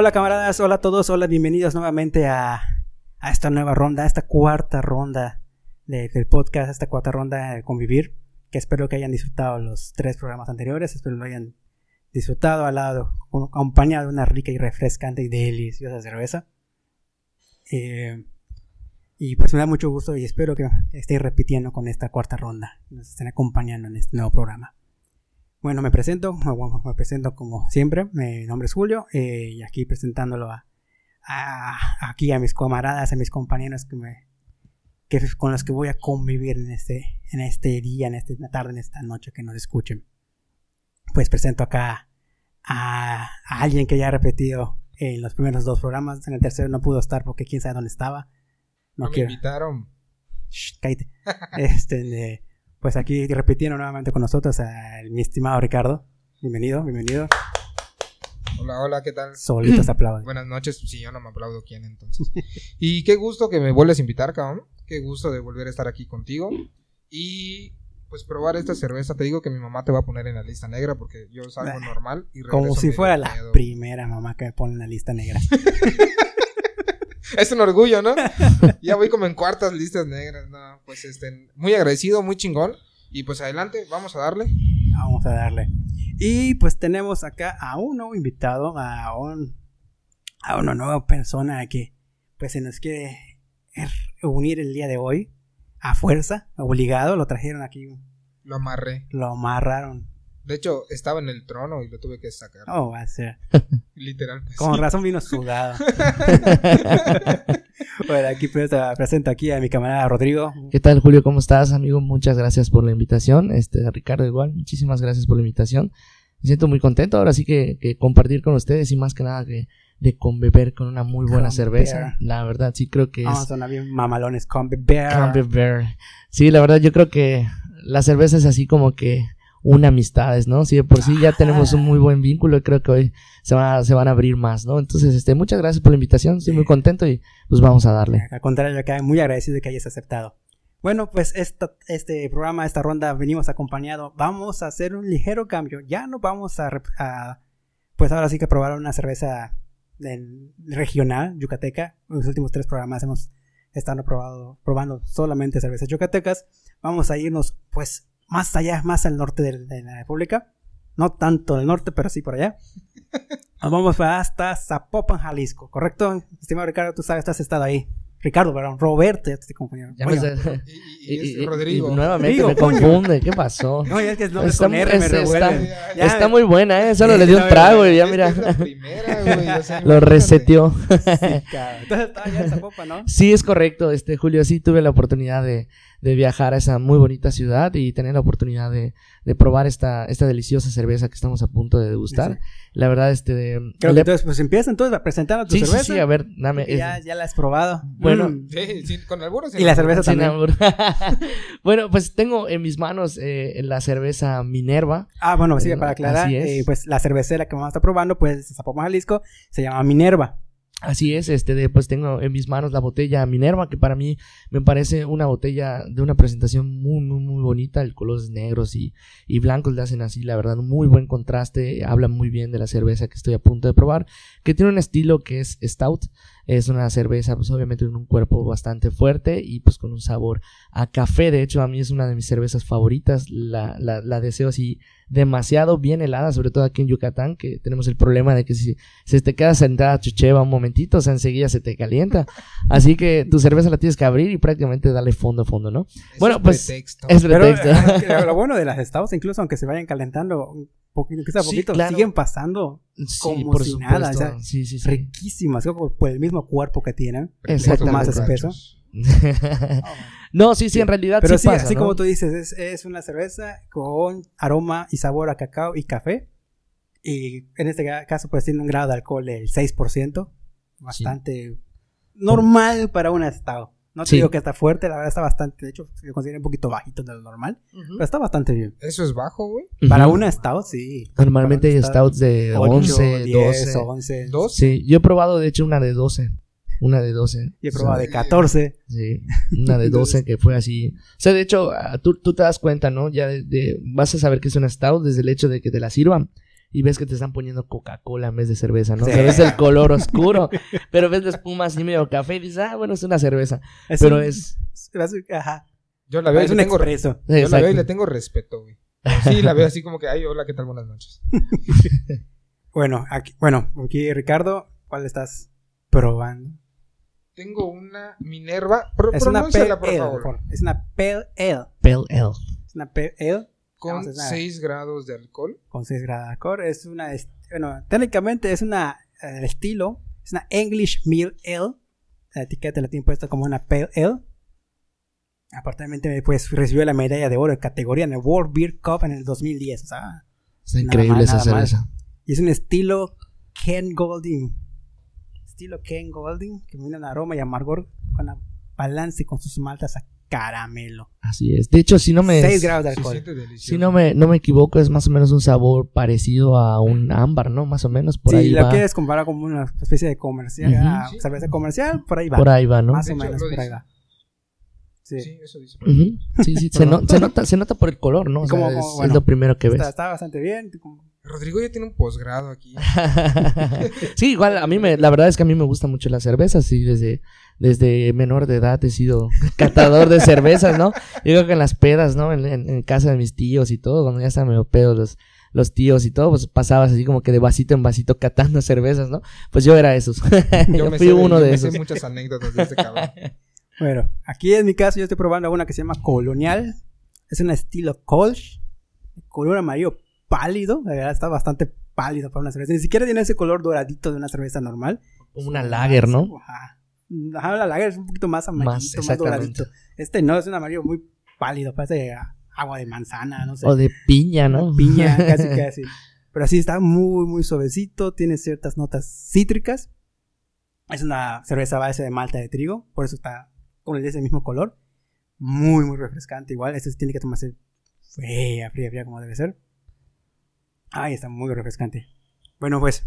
Hola camaradas, hola a todos, hola, bienvenidos nuevamente a, a esta nueva ronda, a esta cuarta ronda de- del podcast, esta cuarta ronda de convivir, que espero que hayan disfrutado los tres programas anteriores, espero lo hayan disfrutado al lado, acompañado de una rica y refrescante y deliciosa cerveza. Eh, y pues me da mucho gusto y espero que estén repitiendo con esta cuarta ronda, nos estén acompañando en este nuevo programa. Bueno, me presento, me, presento como siempre, mi nombre es Julio eh, y aquí presentándolo a, a- aquí a mis camaradas, a mis compañeros que me que con los que voy a convivir en este en este día, en esta tarde, en esta noche que nos escuchen. Pues presento acá a, a alguien que ya ha repetido en los primeros dos programas, en el tercero no pudo estar porque quién sabe dónde estaba. No, No me quiero. invitaron. Shh, cállate. este, pues aquí repitieron nuevamente con nosotros a mi estimado Ricardo. Bienvenido, bienvenido. Hola, hola, ¿qué tal? Solito se aplaude. Buenas noches. Si yo no me aplaudo, ¿quién entonces? y qué gusto que me vuelves a invitar, cabrón. Qué gusto de volver a estar aquí contigo. Y pues probar esta cerveza. Te digo que mi mamá te va a poner en la lista negra porque yo salgo normal y Como regreso si medio fuera la primera mamá que me pone en la lista negra. Es un orgullo, ¿no? ya voy como en cuartas listas negras. No, pues este, muy agradecido, muy chingón. Y pues adelante, vamos a darle. Vamos a darle. Y pues tenemos acá a un nuevo invitado, a un a una nueva persona que pues se nos quiere unir el día de hoy a fuerza, obligado, lo trajeron aquí, Lo amarré. lo amarraron. De hecho, estaba en el trono y lo tuve que sacar. Oh, va a ser. Literal. Con razón vino sudado. bueno, aquí presento aquí a mi camarada Rodrigo. ¿Qué tal, Julio? ¿Cómo estás, amigo? Muchas gracias por la invitación. Este, Ricardo, igual, muchísimas gracias por la invitación. Me siento muy contento ahora sí que, que compartir con ustedes y más que nada que de conbeber con una muy buena cerveza. La verdad, sí creo que Vamos a es bien mamalones con bear. Combe Bear. Sí, la verdad, yo creo que la cerveza es así como que una amistades, ¿no? Si de por sí ya tenemos un muy buen vínculo, creo que hoy se van a, se van a abrir más, ¿no? Entonces, este, muchas gracias por la invitación, estoy muy contento y pues vamos a darle. Al contrario, acá muy agradecido de que hayas aceptado. Bueno, pues esta- este programa, esta ronda, venimos acompañado. Vamos a hacer un ligero cambio. Ya no vamos a, a- pues ahora sí que probar una cerveza del- regional, yucateca. En los últimos tres programas hemos estado probado, probando solamente cervezas yucatecas. Vamos a irnos, pues, más allá, más al norte de, de la República. No tanto al norte, pero sí por allá. Nos vamos hasta Zapopan, Jalisco, ¿correcto? Estimado Ricardo, tú sabes, has estado ahí. Ricardo, perdón, Roberto, ya te estoy confundiendo. Ya me Coño. sé- Y, y- y es Rodrigo. y nuevamente Digo, me coño. confunde, ¿qué pasó? No, ya es que es nombre Está con muy- R, me es- está- revuelve. Ya, Está muy buena, ¿eh? Solo le dio está un trago y ya mira, es la primera, güey, o sea, lo reseteó. sí. Entonces estaba ya en Zapopan, ¿no? Sí, es correcto, este Julio, sí tuve la oportunidad de, de viajar a esa muy bonita ciudad y tener la oportunidad de, de probar esta, esta deliciosa cerveza que estamos a punto de degustar. Sí. La verdad, este de... Creo que entonces, pues empieza entonces a presentar tu sí, sí, cerveza. sí, a ver, dame... Ya, ya la has probado. Bueno, Mm. Sí, sí, con albures. Y la cerveza también. bueno, pues tengo en mis manos eh, la cerveza Minerva. Ah, bueno, sí, Eh, para aclarar, así es. eh, pues la cervecera que vamos a estar probando, pues de Zapopan, Jalisco, se llama Minerva. Así es, este, de, pues tengo en mis manos la botella Minerva, que para mí me parece una botella de una presentación muy, muy, muy bonita. El colores negros y, y blancos le hacen así, la verdad, muy buen contraste. Habla muy bien de la cerveza que estoy a punto de probar, que tiene un estilo que es stout. Es una cerveza, pues obviamente con un cuerpo bastante fuerte y pues con un sabor a café. De hecho, a mí es una de mis cervezas favoritas. La, la, la deseo así demasiado bien helada, sobre todo aquí en Yucatán, que tenemos el problema de que si se te queda sentada chucheva un momentito, o sea, enseguida se te calienta. Así que tu cerveza la tienes que abrir y prácticamente darle fondo a fondo, ¿no? Eso Bueno, es pues, pretexto. Es Pero pretexto. eh, lo bueno de las estados, incluso aunque se vayan calentando un poquito, quizá Sí, poquito, claro. siguen pasando Sí, como por si supuesto. nada, o sea, sí, sí, sí. riquísimas, por el mismo cuerpo que tienen. Más espeso. no, sí, sí, en realidad Pero sí, sí, pasa, así ¿no? como tú dices, es, es una cerveza con aroma y sabor a cacao y café. Y en este caso, pues tiene un grado de alcohol del 6%. Bastante normal para un estado. No te Sí. digo que está fuerte, la verdad está bastante. De hecho, lo considero un poquito bajito de lo normal. Pero está bastante bien. Eso es bajo, güey. Ujú. Para un stout, sí. Normalmente hay stouts de ocho, 11, 10, 12. 11. Dos. Sí, yo he probado de hecho una de 12. Una de 12. Y he probado de 14. Sí, una de 12 que fue así. O sea, de hecho, ah, tú, tú te das cuenta, ¿no? Ya de, de- vas a saber que es una stout desde el hecho de que te la sirvan. y ves que te están poniendo Coca-Cola en vez de cerveza, ¿no? Sí. O sea, ves el color oscuro, pero ves la espuma así medio café y dices, ah, bueno, es una cerveza. Es Pero un- es... es- Ajá. Yo la veo y Es le un tengo, yo la veo y le tengo respeto, güey. Sí, la veo así como que, ay, hola, ¿qué tal? Buenas noches. Bueno, aquí, bueno, aquí Ricardo, ¿cuál estás probando? Tengo una Minerva. Pro, Es una Pale por Ale. favor. por- Es una Pale Ale. Pale Ale. Es una Pale Ale Con Vamos a hacer- 6 grados de alcohol. con 6 grados de alcohol. Es una, bueno, técnicamente es una, eh, el estilo, es una English Mill Ale. La etiqueta la tiene puesta como una Pale Ale. Aparentemente, pues recibió la medalla de oro de categoría en el World Beer Cup en el 2010. O sea, increíble mal, esa cerveza. y es un estilo Ken Golding. Estilo Ken Golding, que viene un aroma y amargor con la balance con sus maltas a caramelo. Así es. De hecho, si no me... 6 grados de alcohol. Si no me, no me equivoco, es más o menos un sabor parecido a un ámbar, ¿no? Más o menos por si ahí lo va. quieres comparar como una especie de comercial, Ujú. ah, Sí. cerveza comercial, por ahí va. Por ahí va, ¿no? Más De o hecho, menos, lo por ahí va. Sí. Sí, eso dice. Sí, sí, se, no- se nota, se nota por el color, ¿no? O sea, Como- es, como, es bueno, lo primero que ves. Está, está bastante bien. como- Rodrigo ya tiene un posgrado aquí. sí, igual a mí me, la verdad es que a mí me gusta mucho la cerveza, sí, desde, desde menor de edad he sido catador de cervezas, ¿no? Yo creo que en las pedas, ¿no? En, en- en casa de mis tíos y todo, cuando ya estaban medio pedos los, los tíos y todo, pues pasabas así como que de vasito en vasito catando cervezas, ¿no? Pues yo era esos. yo me fui sé uno yo de me esos. sé muchas anécdotas de este cabrón. Bueno, aquí en mi caso yo estoy probando una que se llama Colonial. Es un estilo Kolsch. Color amarillo pálido. La verdad está bastante pálido para una cerveza. Ni siquiera tiene ese color doradito de una cerveza normal. Como una lager, ¿no? Ajá. Ajá, la lager es un poquito más amarillito, más, doradito. Este no, es un amarillo muy pálido. Parece agua de manzana, no sé. O de piña, ¿no? piña, casi casi. Pero así está muy, muy suavecito, tiene ciertas notas cítricas. Es una cerveza base de malta de trigo, por eso está con ese mismo color. Muy, muy refrescante igual. Este tiene que tomarse fría, fría, fría como debe ser. Ay, está muy refrescante. Bueno, pues,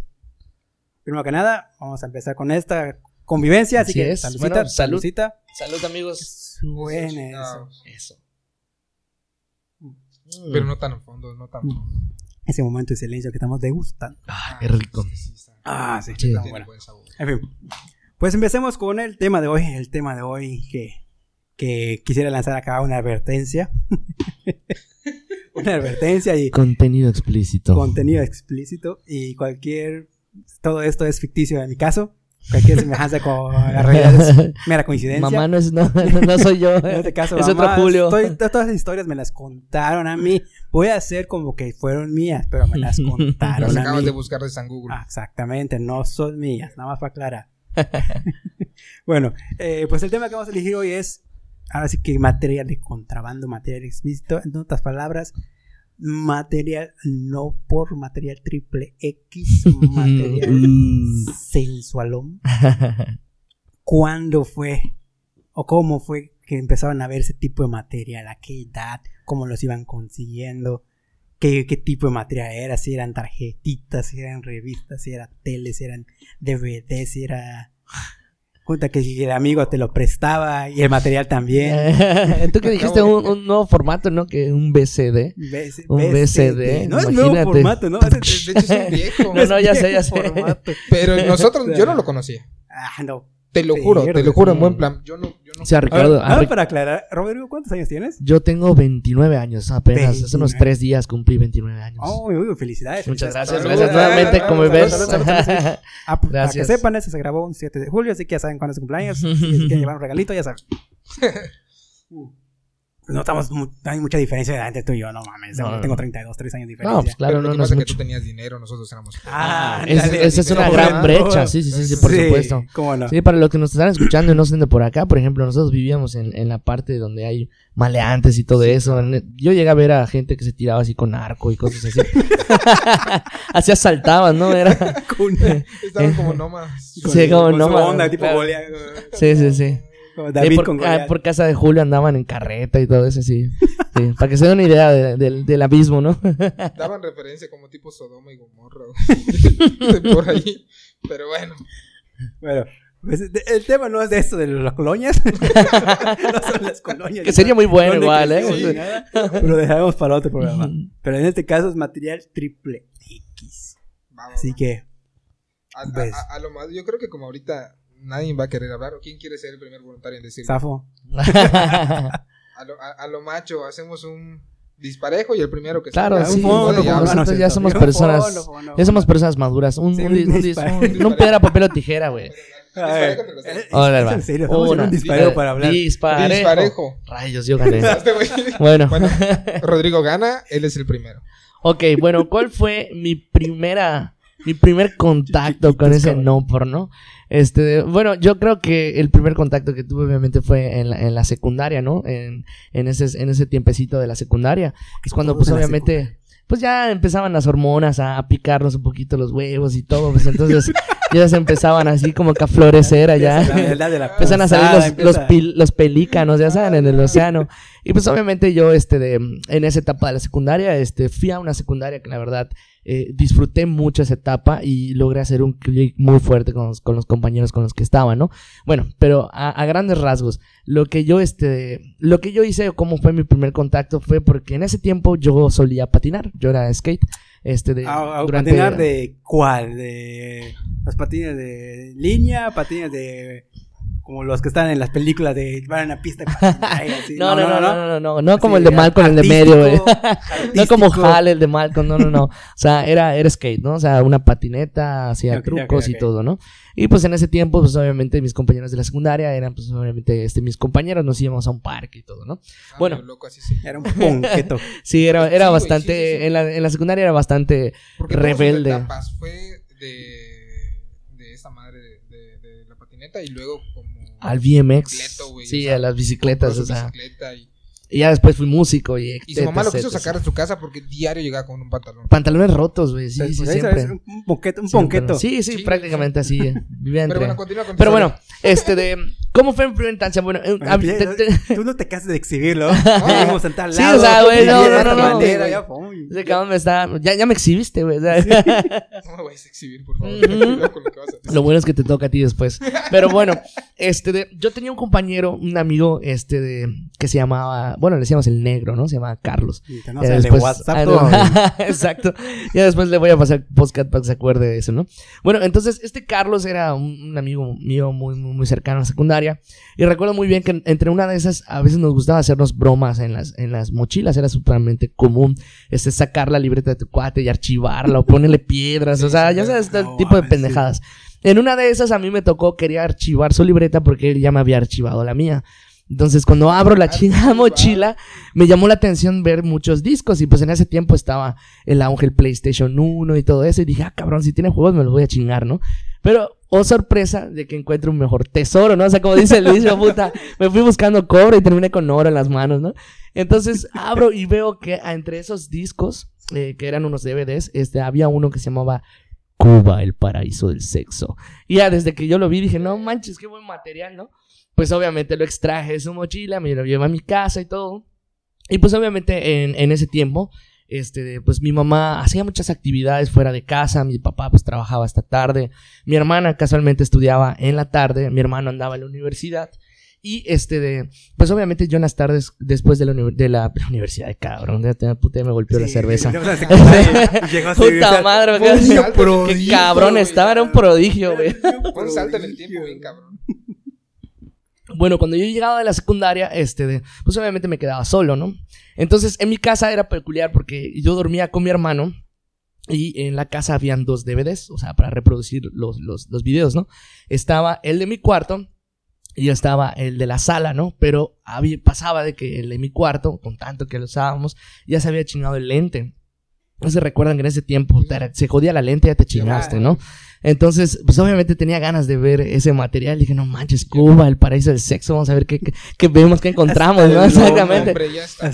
primero que nada, vamos a empezar con esta convivencia. Así, Así que, es. saludcita, Bueno, salud. saludcita. Salud, amigos. Suene eso. Eso. Pero no tan a fondo, no tan a fondo. Ese momento de silencio que estamos degustando. Ah, qué rico. Sí, sí, está. Ah, sí. Sí. bueno. buen sabor. En fin. Pues empecemos con el tema de hoy. El tema de hoy que, que quisiera lanzar acá una advertencia. una advertencia y Contenido explícito. contenido explícito. Y cualquier. Todo esto es ficticio en mi caso. Cualquier semejanza con la realidad es mera coincidencia. Mamá no es, no, no soy yo. en este caso, es mamá, otro Julio. estoy- todas las historias me las contaron a mí. Voy a hacer como que fueron mías, pero me las contaron Las a acabas de buscar de San Google. Ah, exactamente, no son mías, nada más para aclarar. bueno, eh, pues el tema que vamos a elegir hoy es, ahora sí que material de contrabando, material explícito, en otras palabras, material no por material triple X, material Mm. sensualón. ¿Cuándo fue o cómo fue que empezaron a ver ese tipo de material? ¿A qué edad? ¿Cómo los iban consiguiendo? ¿Qué, qué tipo de material era? Si eran tarjetitas, si eran revistas, si era tele, si eran DVD, si era... Cuenta que si el amigo te lo prestaba y el material también. Tú que dijiste un, un nuevo formato, ¿no? Que un BCD. BC- Un BCD, No es nuevo formato, ¿no? De, hecho, es un viejo. No, no, ya sé, ya sé. formato. Pero nosotros, yo no lo conocía. Ah, no. Te lo juro, te lo juro en buen plan. Yo no, yo no. O sea, A ver, Ricardo, nada Ric- para aclarar, Rodrigo, ¿cuántos años tienes? yo tengo 29 años apenas. Hace unos 29. tres días cumplí 29 años. Oh, uy, uy, felicidades. Muchas felicidades. gracias, Salud. gracias nuevamente, como ves. Ah, pues, Para Gracias. que sepan, eso se grabó un 7 de julio, así que ya saben cuándo es su cumpleaños. Si quieren llevar un regalito, ya saben. Pues no estamos, mu- no hay mucha diferencia de entre tú y yo, no mames. No, no, tengo no. 32, 3 años de No, diferencia. pues claro, Pero no, lo que no pasa es que mucho. tú tenías dinero, nosotros éramos. Ah, Es- dale, esa es una ¿cómo gran no? brecha, sí, sí, sí, sí, por Sí, supuesto. ¿Cómo no? Sí, para los que nos están escuchando y no estén de por acá, por ejemplo, nosotros vivíamos en, en la parte donde hay maleantes y todo eso. Yo llegué a ver a gente que se tiraba así con arco y cosas así. así asaltaban, ¿no? Era... Estaban como nómadas. Con- Sí, como con su nómada, onda, tipo claro. Sí, sí, sí. Como David por, con ah, por casa de Julio andaban en carreta y todo eso, sí. Sí, Para que se den una idea de- del- del abismo, ¿no? Daban referencia como tipo Sodoma y Gomorra. De por ahí. Pero bueno. Bueno, pues, de- el tema no es de esto de las colonias. no son las colonias. Que sería muy bueno ¿Dónde igual, ¿eh? nada? Lo dejaremos para otro programa. Pero en este caso es material triple X. Va, va, Así que, A, a- ves. a- a lo más, yo creo que como ahorita nadie va a querer hablar, o quién quiere ser el primer voluntario en decirlo. Zafo. A lo, a- a lo macho, hacemos un disparejo y el primero que Claro, sí, habla. nosotros ya cierto. somos personas- ya somos personas maduras. Un, Sí, un, un piedra, papel o tijera, güey. Disparejo entre los dos. Eh, Órale, es va. en serio, estamos en Una, un dispareo eh, para hablar. Disparejo. Disparejo. Rayos, yo gané. Bueno. Bueno, Rodrigo gana, él es el primero. Ok, bueno, ¿cuál fue mi primera, mi primer contacto con ese cabrón. no porno? Este, bueno, yo creo que el primer contacto que tuve obviamente fue en la, en la secundaria, ¿no? En, en ese, en ese tiempecito de la secundaria. Es cuando pues obviamente, pues ya empezaban las hormonas a picarnos un poquito los huevos y todo, pues entonces ya se empezaban así como que a florecer allá. La verdad de la Empiezan a salir los, los, pil- los pelícanos, ya saben, en el océano. Y pues obviamente yo, este, de, en esa etapa de la secundaria, este, fui a una secundaria que la verdad eh, disfruté mucho esa etapa y logré hacer un clic muy fuerte con los, con los compañeros con los que estaba, ¿no? Bueno, pero a, a grandes rasgos, lo que yo, este, lo que yo hice o cómo fue mi primer contacto fue porque en ese tiempo yo solía patinar, yo era skate, este, de, Ah, ah, durante- ¿Patinar de cuál? ¿De los patines de línea? ¿Patines de como los que están en las películas de van a la pista? No, no, no, no, no, no, no, Así, como el de Malcolm, el de medio, güey. No como. Hal, el de Malcolm, no, no, no. O sea, era, era skate, ¿no? O sea, una patineta, hacía trucos y todo, ¿no? Y pues en ese tiempo, pues obviamente mis compañeros de la secundaria eran, pues obviamente, este, mis compañeros nos íbamos a un parque y todo, ¿no? Ah, Bueno. loco, así llama. Era un ponqueto. Sí, era, Sí, bastante, sí, sí, sí. En, la, en la secundaria era bastante Porque rebelde. Fue de, de esta madre de, de- y luego como... al BMX. completo, sí, o sea, a las bicicletas, o sea. bicicleta y, Y ya después fui músico y y su mamá lo quiso sacar de su casa porque diario llegaba con un pantalón. Pantalones rotos, güey, sí, sí, siempre. Un ponqueto. Un Siempre. ponqueto. Sí, sí, Sí, prácticamente así. eh, Vivía entre... Pero bueno, continúa Pero bueno, este de. ¿Cómo fue en primera instancia? Bueno, eh, Bueno, a- pues, te- Tú no te cases de exhibirlo. Vivimos en tal Sí, lado. o sea, güey, no, no, no, no. manera, ya, pum. ese cabrón me está. Ya, ya me exhibiste, güey. o. No me vayas a exhibir, por favor. Con lo que vas a decir. Lo bueno es que te toca a ti después. Pero bueno, este de, yo tenía un compañero, un amigo, este de, que se llamaba, bueno, le decíamos el negro, ¿no? Se llamaba Carlos. Y no Ya el de WhatsApp ah, no. Exacto. Ya después le voy a pasar podcast para que se acuerde de eso, ¿no? Bueno, entonces este Carlos era un, un amigo mío muy, muy, muy cercano a la secundaria. Y recuerdo muy bien que entre una de esas, a veces nos gustaba hacernos bromas en las, en las mochilas. Era súper común este, sacar la libreta de tu cuate y archivarla o ponerle piedras. o sea, sí, ya sabes, este no, tipo de pendejadas. En una de esas a mí me tocó, quería archivar su libreta porque él ya me había archivado la mía. Entonces, cuando abro la chingada Archivar. mochila, me llamó la atención ver muchos discos. Y pues en ese tiempo estaba el auge el PlayStation 1 y todo eso. Y dije, ah, cabrón, si tiene juegos me los voy a chingar, ¿no? Pero, oh sorpresa, de que encuentro un mejor tesoro, ¿no? O sea, como dice Luis, puta, me fui buscando cobre y terminé con oro en las manos, ¿no? Entonces abro y veo que entre esos discos, eh, que eran unos DVDs, este, había uno que se llamaba Cuba, el paraíso del sexo. Y ya desde que yo lo vi dije, no manches, qué buen material, ¿no? Pues obviamente lo extraje de su mochila, me lo llevé a mi casa y todo. Y pues obviamente en, en ese tiempo, este, pues mi mamá hacía muchas actividades fuera de casa, mi papá pues trabajaba hasta tarde, mi hermana casualmente estudiaba en la tarde, mi hermano andaba en la universidad. Y este de, pues obviamente yo en las tardes, después de la, uni- de la, la universidad de cabrón, ya te- puta, me golpeó la Sí, cerveza. la llegó Puta madre, qué- prodigio, cabrón güey. estaba, era un prodigio, güey. Un salto en el tiempo, bien cabrón. Bueno, cuando yo llegaba de la secundaria, este, de- pues obviamente me quedaba solo, ¿no? Entonces, en mi casa era peculiar porque yo dormía con mi hermano y en la casa habían dos DVDs, o sea, para reproducir los, los, los videos, ¿no? Estaba el de mi cuarto y estaba el de la sala, ¿no? Pero había, pasaba de que el de mi cuarto, con tanto que lo usábamos, ya se había chingado el lente. No se recuerdan que en ese tiempo se jodía la lente, ya te chingaste, ¿no? Entonces, pues obviamente tenía ganas de ver ese material. Dije, no manches, Cuba, el paraíso del sexo, vamos a ver qué, qué, qué vemos, qué encontramos, ¿no? el Exactamente. Hombre,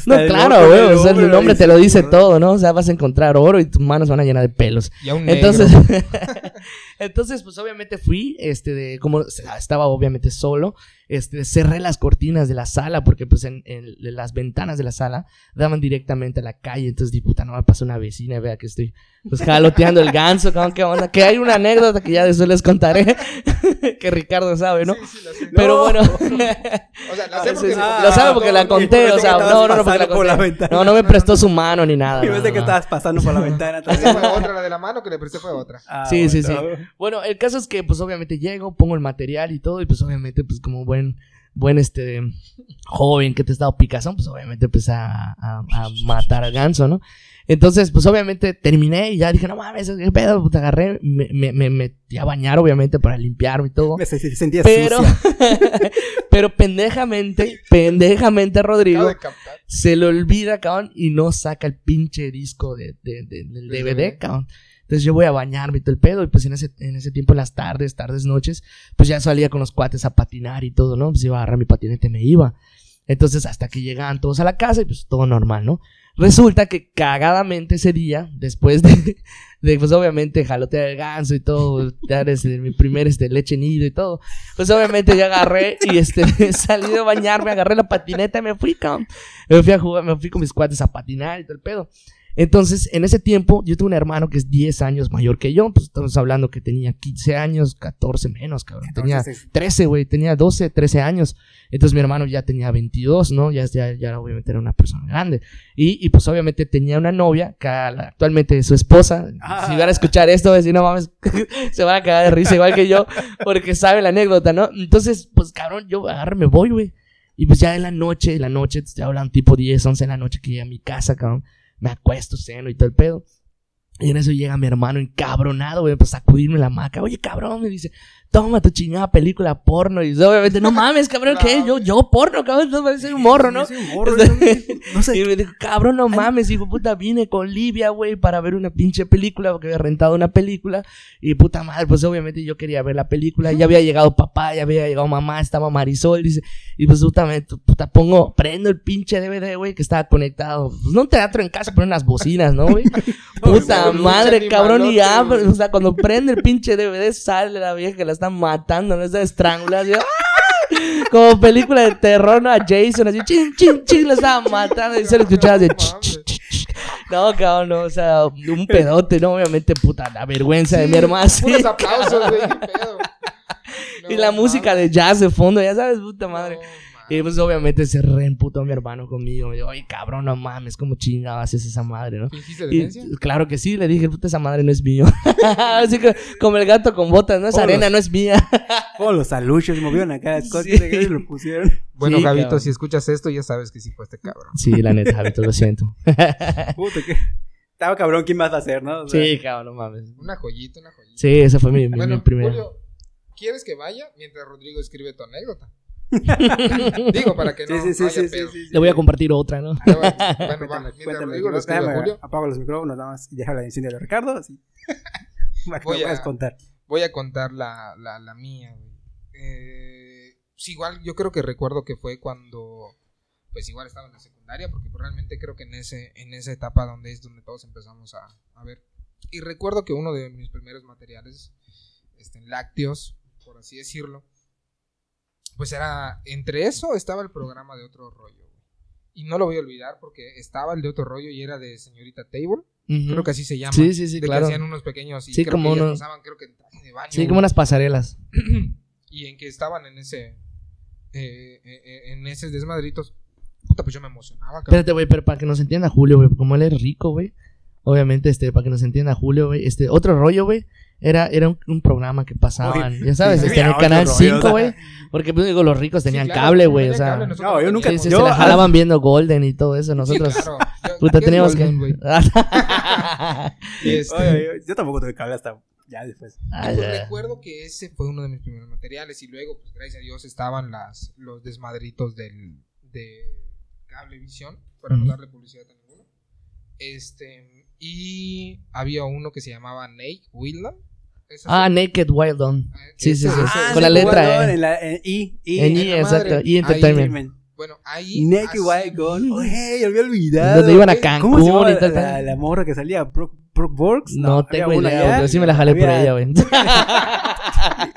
No, el claro, güey, o sea, el nombre te lo dice ¿no? todo, ¿no? O sea, vas a encontrar oro y tus manos van a llenar de pelos. Y a un Entonces, negro. entonces, pues obviamente fui, este, de, como estaba obviamente solo, este, cerré las cortinas de la sala porque pues en, en las ventanas de la sala daban directamente a la calle, entonces di puta, no me pasa una vecina y vea que estoy pues jaloteando el ganso, qué onda, que hay una negra anécdota que ya después les contaré. que Ricardo sabe, ¿no? Sí, sí, la sé. Pero No. bueno. O sea, la sé Sí, porque... sí, Ah, lo sabe porque la no, conté, yo o sea, no, no, no, porque la por la conté. ventana. No, no me prestó su mano ni nada. No, pensé que estabas pasando por la ventana. Esa fue otra, la de la mano que le presté fue otra. Ah, Sí, sí, bueno. Bueno, el caso es que, pues, obviamente llego, pongo el material y todo, y pues, obviamente, pues, como buen, buen, este, joven que te está dado picazón, pues, obviamente, pues, a, a, a matar al ganso, ¿no? Entonces, pues, obviamente, terminé y ya dije, no mames, qué pedo, pues, te agarré, me, me, me metí a bañar, obviamente, para limpiarme y todo. Me sentía Pero, sucia. pero pendejamente, pendejamente, Rodrigo, se le olvida, cabrón, y no saca el pinche disco de, de- de- del DVD. cabrón. Entonces yo voy a bañarme y todo el pedo, y pues en ese, en ese tiempo, las tardes, tardes, noches, pues ya salía con los cuates a patinar y todo, ¿no? Pues iba a agarrar mi patinete me iba. Entonces hasta que llegaban todos a la casa y pues todo normal, ¿no? Resulta que cagadamente ese día, después de, de pues obviamente jalotear el ganso y todo, dar este, mi primer este, leche nido y todo, pues obviamente ya agarré y este, salí de bañarme, agarré la patineta y me fui, cabrón. Me fui a jugar, me fui con mis cuates a patinar y todo el pedo. Entonces, en ese tiempo, yo tuve un hermano que es 10 años mayor que yo, pues estamos hablando que tenía 15 años, 14 menos, cabrón. Tenía Entonces, 13, güey, tenía 12, 13 años. Entonces mi hermano ya tenía 22, ¿no? Ya, ya, ya obviamente era una persona grande. Y, y pues obviamente tenía una novia, que actualmente es su esposa. Ah. Si van a escuchar esto, a decir, no mames, se van a cagar de risa igual que yo, porque sabe la anécdota, ¿no? Entonces, pues cabrón, yo agarro, me voy, güey. Y pues ya en la noche, en la noche, te estoy hablando tipo 10, 11 de la noche que llegué a mi casa, cabrón. Me acuesto, ceno y todo el pedo. Y en eso llega mi hermano encabronado, güey, pues sacudirme la maca. Oye, cabrón, me dice, toma tu chingada película porno. Y obviamente, no mames, cabrón, ¿qué? Yo, yo porno, cabrón, no mames, soy un morro, ¿no? Soy un morro, no, no sé. Y me dijo, cabrón, no mames, hijo puta, vine con Livia, güey, para ver una pinche película, porque había rentado una película. Y puta madre, pues obviamente yo quería ver la película. Ya había llegado papá, ya había llegado mamá, estaba Marisol, dice. Y pues puta, me- puta, pongo, prendo el pinche DVD, güey, que estaba conectado. Pues no un teatro en casa, pero unas bocinas, ¿no, güey? Puta madre, cabrón, y abre, o sea, cuando prende el pinche DVD sale la vieja que la están matando, no está estrangulada, así, ¡ah! como película de terror, ¿no? A Jason, así, chin, chin, chin, la estaban matando y se lo escuchaba de No cabrón, no, o sea, un pedote, ¿no? Obviamente, puta, la vergüenza de mi hermano. sí, Puros aplausos, güey, pedo. y la música de jazz de fondo, ya sabes, puta madre. No. Y pues obviamente se reemputó mi hermano conmigo. Me dijo, oye, cabrón, no mames, ¿cómo chingado haces esa madre, no? ¿Fingiste Y, claro que sí, le dije, puta, esa madre no es mío. Así que, como el gato con botas, no es Todos arena, los- no es mía. Como los aluchos movieron acá las cosas Sí. que lo pusieron. Bueno, Sí, Gabito, cabrón. si escuchas esto, ya sabes que sí fue este cabrón. Sí, la neta, Javito, lo siento. Puta, que. Estaba cabrón, ¿quién más va a hacer, no? O sea, Sí, cabrón, no mames. Una joyita, una joyita. Sí, ese fue mi, mi, Bueno, mi primer. Julio, ¿quieres que vaya mientras Rodrigo escribe tu anécdota? Digo, para que no, Sí, sí, sí, no haya sí, pedo. sí, sí. Le voy a compartir otra, ¿no? Va, Bueno, va, Cuéntame, Rodrigo lo Julio, Apago los micrófonos nada más y deja la edición de Ricardo. Así. Voy a- contar. voy a contar la, la, la mía, güey. Eh, sí, igual yo creo que recuerdo que fue cuando, pues igual estaba en la secundaria, porque pues, realmente creo que en ese en esa etapa donde es donde todos empezamos a, a ver. Y recuerdo que uno de mis primeros materiales, este, lácteos, por así decirlo, pues era, entre eso estaba el programa de otro rollo, güey. Y no lo voy a olvidar porque estaba el de otro rollo y era de señorita Table, creo que así se llama. Sí, sí, sí, de claro. que hacían unos pequeños y Sí, creo como que unos- pasaban, creo que en traje de baño. Sí, güey como unas pasarelas. y en que estaban en ese eh, eh, eh, en esos desmadritos puta pues yo me emocionaba cabrón. Espérate, güey, pero para que nos entienda Julio, güey, como él es rico, güey. Obviamente, este, para que nos entienda Julio, güey, este, otro rollo, güey, era, era un, un programa que pasaban, Oye, ya sabes, sí, este, en el canal rollo, 5, o sea. güey, porque, pues, digo, los ricos Sí, tenían claro, cable, güey, o sea, cable, nosotros No, yo nunca- sí, teníamos. sí, yo- se la ah, jalaban viendo Golden y todo eso, Sí, nosotros, claro. Yo- puta, ¿qué es teníamos que... Golden? Y este, Oye, yo tampoco tuve cable hasta ya después. Pues, ay, recuerdo que ese fue uno de mis primeros materiales y luego pues gracias a Dios estaban las los desmadritos del de cablevisión para Ujú. no darle publicidad a ninguno este y había uno que se llamaba Nate Esa Ah, sí. Naked Wild On. Sí, sí, sí. Ese- Ah, con la sí, letra E. En, la, en I. I. En en I, la exacto. Ahí, Entertainment. bueno ahí Naked White Gun. Oye, yo había olvidado. Donde iban a güey. ¿Cómo se llamaba Cancún y tal. la, tal. la morra que salía? ¿Brooke, Brooke Borgs? No, había tengo una idea, pero sí me la jalé por ella, güey.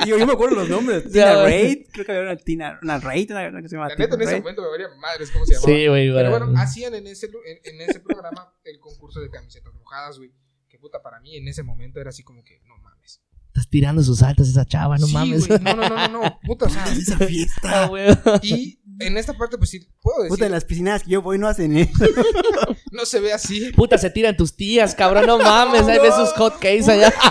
Y yo, yo me acuerdo los nombres. Tina. Raid. Creo que había una Tina. Una Raid. Una, una que se llama la neta en ese Raid. momento me valía madres cómo se llamaba Sí, güey, Pero bueno. bueno, hacían en ese, en, en ese programa el concurso de camisetas mojadas, güey. Que puta, para mí en ese momento era así como que, no mames. Estás tirando sus altas esa chava, no Sí, mames. güey, No, no, no, no, no, puta, o sea, Esa Ah, fiesta. güey. y en esta parte, pues sí, puedo decir, Puta, en las piscinas que yo voy no hacen eso. no se ve así. Puta, se tiran tus tías, cabrón, no mames. Ahí ves sus hot cakes allá.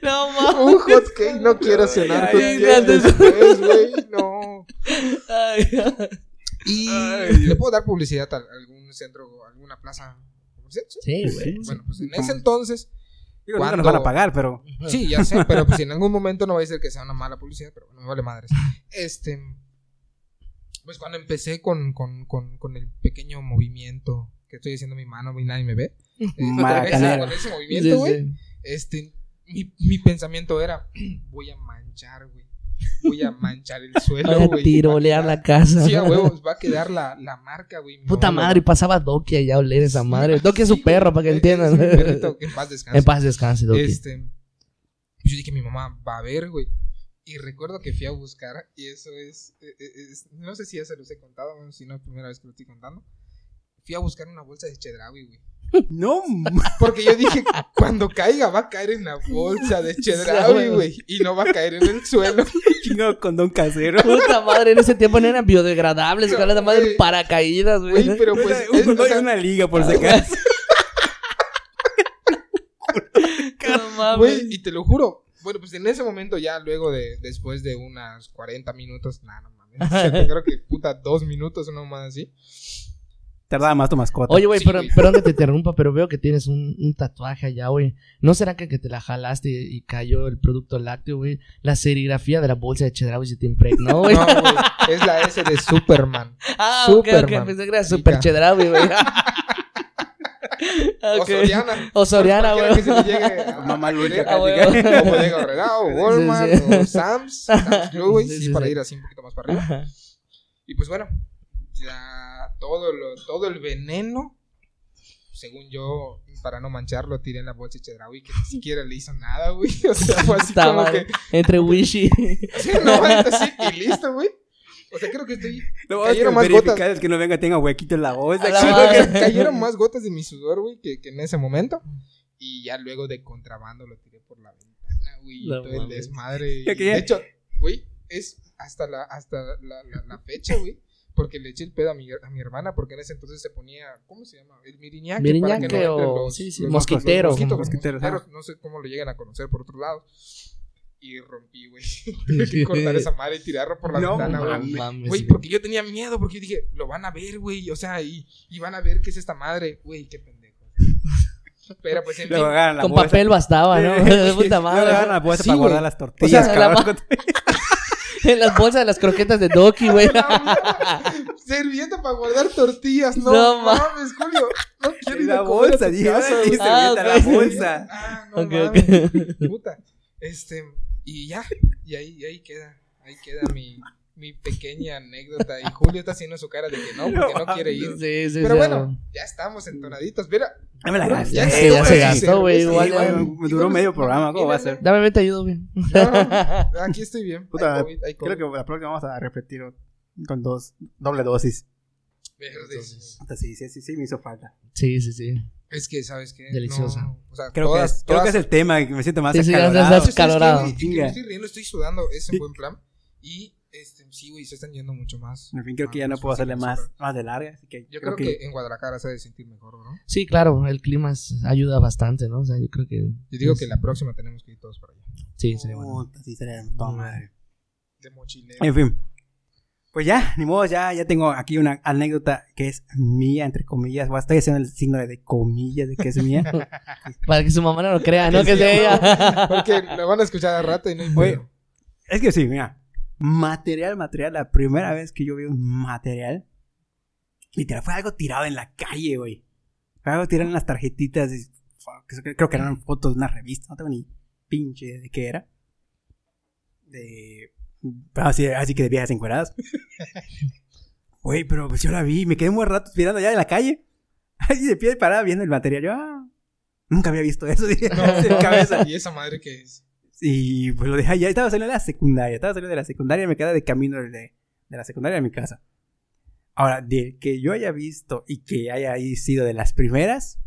No mames. Un hot cake, no quiero cenar ay. después, güey, no. Ay, Y Ay, le puedo dar publicidad a algún centro o alguna plaza comercial. ¿Sí? Sí, güey. Bueno, pues en ese entonces, Digo, nunca nos van a pagar, pero. sí, ya sé, pero pues si en algún momento no va a ser que sea una mala publicidad, pero bueno, me vale madres. Este, pues cuando empecé con, con, con, con el pequeño movimiento que estoy haciendo mi mano y nadie me ve, eh, con ese movimiento, güey, sí. este, mi, mi pensamiento era, voy a manchar, güey. Voy a manchar el suelo, Voy a güey. tirolear la casa. Sí, a huevos, va a quedar la, la marca, güey. Mi Puta mamá madre, y pasaba Doki allá a oler esa madre. Doki es su Sí, perro, para que es- entiendan. es un perrito que en paz descanse. En paz descanse, Doki. Este, pues yo dije, mi mamá va a ver, güey. Y recuerdo que fui a buscar, y eso es, eh, eh, es- no sé si ya se los he contado, bueno, si no, es la primera vez que lo estoy contando. Fui a buscar una bolsa de Chedraui, güey. No, Porque yo dije, cuando caiga va a caer en la bolsa de Chedraui, güey. Y no va a caer en el suelo. chingo condón casero. Puta madre, en ese tiempo no eran biodegradables, No, con la madre güey. paracaídas, güey. Güey, pero pues... es- o sea, una liga, por si acaso. No. Güey, y te lo juro. Bueno, pues en ese momento ya luego de, después de unas 40 minutos, nada, no mames. creo que puta dos minutos o no más así. Tardaba más tu mascota. Oye, güey, Sí, perdón que te interrumpa, pero veo que tienes un, un tatuaje allá, güey. ¿No será que, que te la jalaste y cayó el producto lácteo, güey? La serigrafía de la bolsa de Chedraui se te impregnó, güey. No, güey, es la S de Superman. ah, ok, ok, Superman. pensé que era super Chedraui, güey. O Ok. Soriana. O Soriana, Cualquiera güey. que se le llegue a- Mamá Lucha, Ah, güey. casi, casi. O Bodega o Walmart, Sí, sí. o Sam's. Sam's Club, güey, Sí, sí, sí, para ir así un poquito más para arriba. Ajá. Y pues bueno, ya todo, lo, todo el veneno, según yo, para no mancharlo, tiré en la bolsa de Chedraui, que ni siquiera le hizo nada, güey. O sea, fue así Puta como madre. que, Entre Wishy. sí, no, así, y listo, güey. O sea, creo que estoy... Vamos Cayeron más verificar gotas. es que no venga tenga huequito en la porque cayeron más gotas de mi sudor, güey, que, que en ese momento. Y ya luego de contrabando lo tiré por la ventana, güey. No todo el desmadre. y- De hecho, güey, es hasta la, hasta la, la, la fecha, güey. Porque le eché el pedo a mi, a mi hermana, porque en ese entonces se ponía, ¿cómo se llama? El miriñaque. Miriñaque para que no o- los- sí, sí, los- mosquitero. Los mosquitos, los Mosquiteros, no sé cómo lo llegan a conocer por otros lados. Y rompí, güey. Tuve que cortar esa madre y tirarlo por la No ventana, güey. Güey, porque yo tenía miedo, porque yo dije, lo van a ver, güey. O sea, y, y van a ver qué es esta madre. Güey, qué pendejo. Pero pues en fin. La Con bolsa. papel bastaba, ¿no? Sí. Puta madre. la bolsa Sí, para güey. guardar las tortillas, O sea, la cabrón. En las bolsas de las croquetas de Doki, güey. Servilleta para guardar tortillas. No, No, ma- mames, Julio. No quiero ir la a bolsa, Ah, la bolsa. Ah, no Ok, mames. ok. Puta. Este, y ya. Y ahí, ahí queda. Ahí queda mi, mi pequeña anécdota. Y Julio está haciendo su cara de que no, porque no quiere ir. Sí, sí, Pero sí. bueno, ya estamos entonaditos. Mira, Ya me la gasté. Ya sé, ya se gastó, güey, Sí, igual me duró medio programa, ¿cómo va a ser? Dame, vete, ayudo, güey. no, no, aquí estoy bien. Puta, Hay COVID, hay Creo COVID. que la próxima vamos a repetir con dos, doble dosis. Puta, Sí, sí, sí, sí, me hizo falta. Sí, sí, sí. Es que, ¿sabes qué? Deliciosa. No, o sea, Creo, todas, que, es, creo todas- que es el tema, que me siento más Sí, sí, acalorado. estás ¿Sabes qué, calorado. que me estoy riendo, estoy sudando. Es un Sí. buen plan. Y, este, sí, güey, se están yendo mucho más. En fin, creo que ya no puedo hacerle más, más de larga, así que Yo creo que, en Guadalajara se ha de sentir mejor, ¿no? Sí, claro, el clima es- ayuda bastante, ¿no? O sea, yo creo que. Yo digo es- que la próxima tenemos que ir todos para allá. Sí, sería bueno. Sí, sería toda madre. De mochilero. En fin. Pues ya, ni modo, ya, ya tengo aquí una anécdota que es mía, entre comillas. Bueno, estoy haciendo el signo de, de comillas de que es mía. Para que su mamá no lo crea, ¿no? Que Sí, sea ella. Porque lo van a escuchar al rato y no hay Oye, es que sí, mira. Material, material. La primera vez que yo vi un material, literal, fue algo tirado en la calle, güey. Fue algo tirado en las tarjetitas. y- fuck, creo- que eran fotos de una revista. No tengo ni pinche de qué era. De. Así, así que de viejas encueradas. Güey, pero pues yo la vi. Me quedé un buen rato mirando allá en la calle. Ahí de pie de parada viendo el material. Yo, ah, nunca había visto eso. dije, así en cabeza. ¿Y esa madre que es? Y pues lo dejé allá. Estaba saliendo de la secundaria. Estaba saliendo de la secundaria y me quedé de camino de, de la secundaria a mi casa. Ahora, de que yo haya visto y que haya ahí sido de las primeras,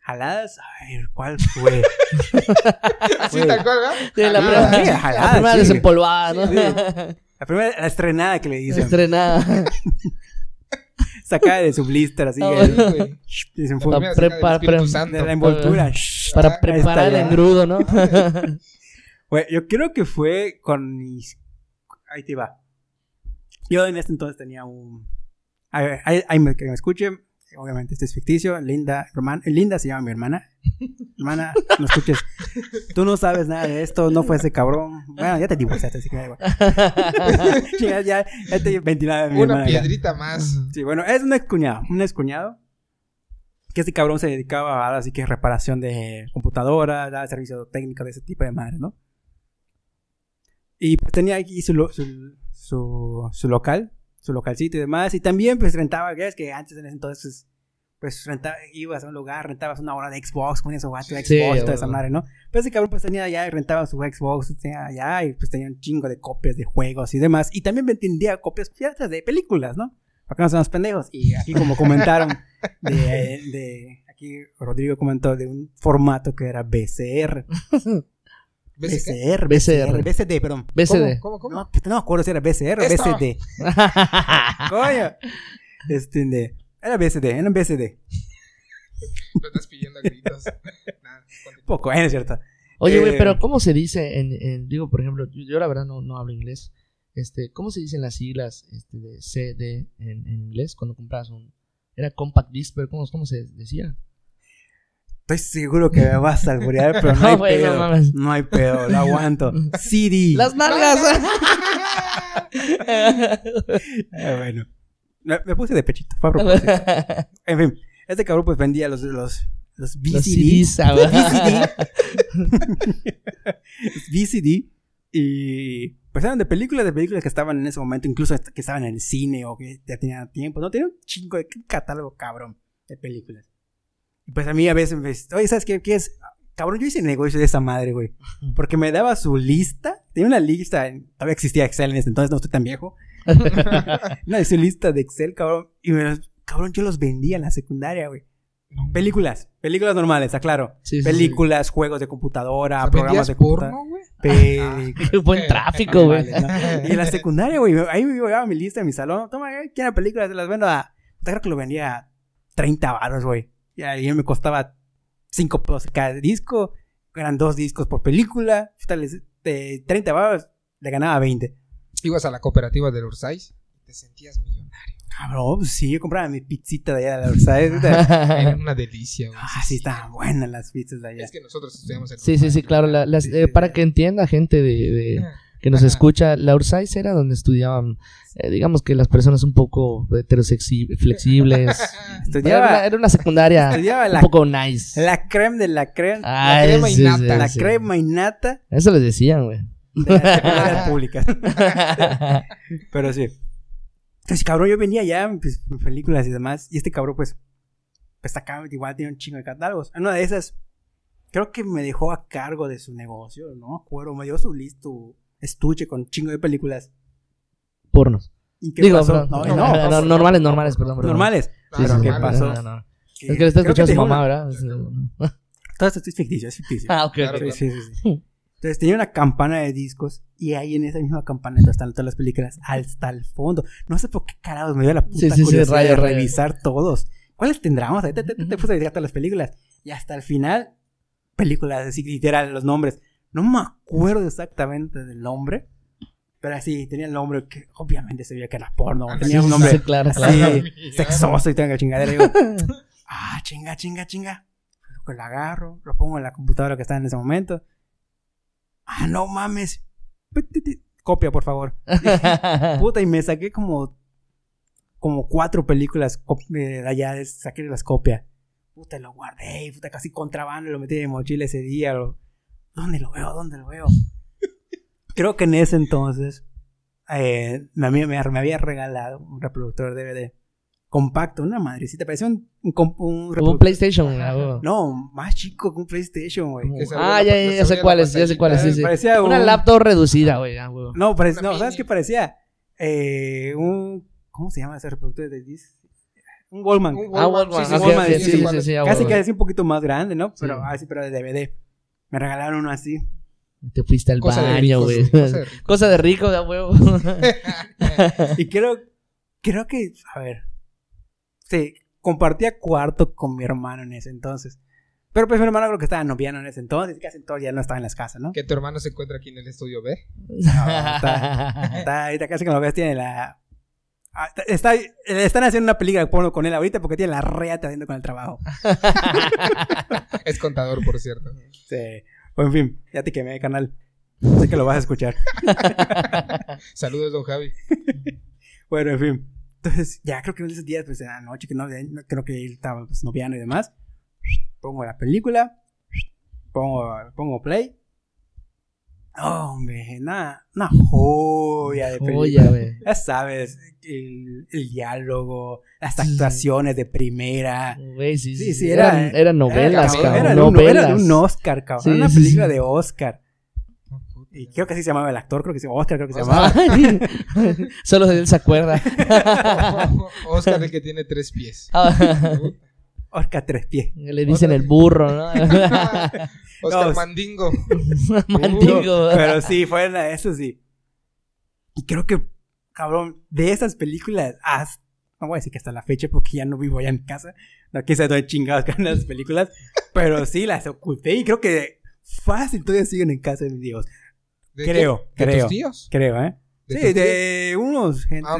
Jaladas, a ver, ¿cuál fue? Así tal cual. Sí, la Jalada. primera, Sí, la jalada, primera sí. desempolvada, ¿no? Sí. La primera, la estrenada que le dicen. Estrenada. Sacada de su blister, así. Ah, que- y se La para- de la envoltura. Para ahí preparar el está ya. engrudo, ¿no? Güey, yo creo que fue con mis. Ahí te va. Yo en este entonces tenía un. A ver, ahí, ahí me, que me escuchen. Obviamente, este es ficticio. Linda, hermana, Linda se llama mi hermana. Hermana, no escuches. Tú no sabes nada de esto, no fue ese cabrón. Bueno, ya te divorciaste, así que da igual. ya, ya, ya te ventilaba mi Una hermana. ya. piedrita más. Sí, bueno, es un excuñado, un excuñado. Que este cabrón se dedicaba a así que reparación de computadoras, servicio técnico de ese tipo de madres, ¿no? Y pues tenía aquí su, lo- su, su, su local, su localcito y demás. Y también pues rentaba, ya es que antes en ese entonces, pues rentaba, ibas a un lugar, rentabas una hora de Xbox, ponías su gato de Xbox Sí, toda esa madre, ¿no? Pero ese cabrón pues tenía ya, y rentaba su Xbox, tenía ya, y pues tenía un chingo de copias de juegos y demás. Y también vendía copias piratas de películas, ¿no? Para que no seamos pendejos. Y aquí como comentaron de, de- aquí Rodrigo comentó de un formato que era BCR. BCR, BCR. BCD, perdón. BCD. ¿Cómo, cómo, cómo? No, no me acuerdo si era BCR o. BCD. Coño. Este, de- era BCD, era un BCD. Lo estás pidiendo a gritos. Nada. Poco, eh, es cierto. Oye, güey, Eh, pero ¿cómo se dice en, en- digo, por ejemplo, yo, yo la verdad no, no hablo inglés. Este, ¿cómo se dicen las siglas este, de CD en, en inglés cuando compras un era compact disc, pero ¿cómo, cómo se decía? Estoy seguro que me vas a alburear, pero no, No, hay pedo. mames. No hay pedo, lo aguanto. CD. Las nalgas. Ah, bueno. Me, me puse de pechito, fue a propósito. En fin, este cabrón pues vendía los, los, los Los VCD. CDs, ah, Los. VCD. VCD. Y pues eran de películas, de películas que estaban en ese momento, incluso que estaban en el cine o que ya tenían tiempo. No, tenía un chingo de catálogo cabrón de películas. Y pues a mí a veces me dice, oye, ¿sabes qué, qué es? Cabrón, yo hice negocio de esa madre, güey. Porque me daba su lista. Tenía una lista. Todavía existía Excel en ese entonces, no estoy tan viejo. Una de su lista de Excel, cabrón. Y me los- cabrón, yo los vendía en la secundaria, güey. Películas. Películas normales, aclaro. Sí, sí, sí. Películas, juegos de computadora, O sea, programas ¿vendías de computadora. Qué buen tráfico, güey. Y en la secundaria, güey, ahí me llevaba mi lista en mi salón. Toma, ¿quieren películas? Te las vendo a. Puta, creo que lo vendía a 30 baros, güey. Y ahí me costaba 5 pesos cada disco. Eran dos discos por película. Puta, les- de 30 baros le ganaba 20. Ibas a la cooperativa del Ursais y te sentías millonario. Cabrón, pues sí, yo compraba mi pizzita de allá de la puta. Era una delicia, güey. ah, sí, estaban buenas las pizzas de allá. Es que nosotros estudiamos en Sí, sí, sí, claro. la- las- Sí, eh, para que entienda gente de, de- que nos Ajá. escucha, la Ursais era donde estudiaban, eh, digamos que las personas un poco heterosexi- flexibles. Era Estudiaba, una, era una secundaria estudiaba un la, poco nice. la creme de la creme. Ah, crema y sí, nata. sí, la sí. crema y nata Eso les decían, güey. de las públicas. Pero sí. Entonces, cabrón, yo venía ya pues, películas y demás. Y este cabrón, pues, pues acá igual tiene un chingo de catálogos. En una de esas, creo que me dejó a cargo de su negocio, ¿no? me acuerdo, me dio su listo estuche con chingo de películas. Pornos. ¿Y qué Digo, pasó? No, No, no, no, normales, normales, perdón. perdón. normales. Ah, Pero sí, ¿qué sí, pasó? no, no. Es que le está escuchando su mamá, una- ¿verdad? Todo esto es ficticio, es ficticio. Ah, ok, Claro. Sí, sí, sí, sí. Entonces tenía una campana de discos y ahí en esa misma campaneta están todas las películas hasta el fondo. No sé por qué carajos me dio la puta Sí, sí, sí, curiosidad rayo, de rayo. revisar todos. ¿Cuáles tendremos? Ahí te, te, te, te puse a revisar todas las películas. Y hasta el final, películas así literal, los nombres. No me acuerdo exactamente del nombre. Pero así, tenía el nombre que obviamente se veía que era porno. Ah, Tenía sí, un nombre Sí, claro, así, claro. sexoso y tenga chingadera. Y digo, ah, chinga, chinga, chinga. Lo lo agarro, lo pongo en la computadora que está en ese momento. Ah, no mames. Copia, por favor. Puta, y me saqué como. Como cuatro películas de allá, saqué las copias. Puta, lo guardé, puta, casi contrabando, lo metí en mi mochila ese día. lo- ¿Dónde lo veo? ¿Dónde lo veo? Creo que en ese entonces eh, me, había- me, me había regalado un reproductor DVD compacto, una madrecita, parecía un, un, un Como un. PlayStation, güey, ah, güey. No, más chico que un PlayStation, güey. Ah, ya, ya, ya sé cuál es, ya sé cuál es, sí, sí. Parecía Una un- laptop reducida, güey, ah. No, no ¿sabes qué parecía? Eh, un. ¿Cómo se llama ese reproductor de disc? Un Wallman. Ah, Walkman, Walkman, sí, ok, Walkman, sí, sí, sí, sí, sí, cuál sí, es. ah, Casi casi un poquito más grande, ¿no? Pero Sí. así, pero de DVD. Me regalaron uno así. Te fuiste al Cosa baño, güey. cosa de ricos. Cosa de rico, de huevo. Y creo, creo que, a ver, sí, compartía cuarto con mi hermano en ese entonces. Pero pues mi hermano creo que estaba noviano en ese entonces, casi todo ya no estaba en las casas, ¿no? Que tu hermano se encuentra aquí en el estudio B. está- Está ahorita casi que lo ves, tiene la... ah, Está, le están haciendo una película de porno con él ahorita porque tiene la reata haciendo con el trabajo. Es contador, por cierto. Sí. O en fin, ya te quemé, canal. Sé que lo vas a escuchar. Saludos, don Javi. Bueno, en fin. Entonces, ya creo que en esos días, pues en la noche, que no, no- creo que él estaba pues, noviano y demás. Pongo la película. Pongo, pongo play. Oh, hombre, una, una joya de película. Joya. Ya sabes, el, el diálogo, las Sí. actuaciones de primera. Güey, sí, Sí, sí, era- Eran, eran novelas, cabrón, cabrón. Era de, un, novelas. era de un Oscar, cabrón. Sí, una película sí. de Oscar. Y creo que así se llamaba el actor, creo que se llamaba Oscar, creo que se llamaba. Solo él se acuerda. Oscar, el que tiene tres pies. Oscar Tres Pies. Le dicen el burro, ¿no? Oscar No, Mandingo. Mandigo. Pero sí, fue una- eso sí. Y creo que, cabrón, de esas películas, hasta, no voy a decir que hasta la fecha porque ya no vivo allá en casa. No quise dónde chingados con las películas. pero sí, las oculté y creo que fácil todavía siguen en casa de mis hijos. ¿De Creo, qué? ¿De creo. tus tíos? Creo, ¿eh? ¿De sí, de unos gente. Ah.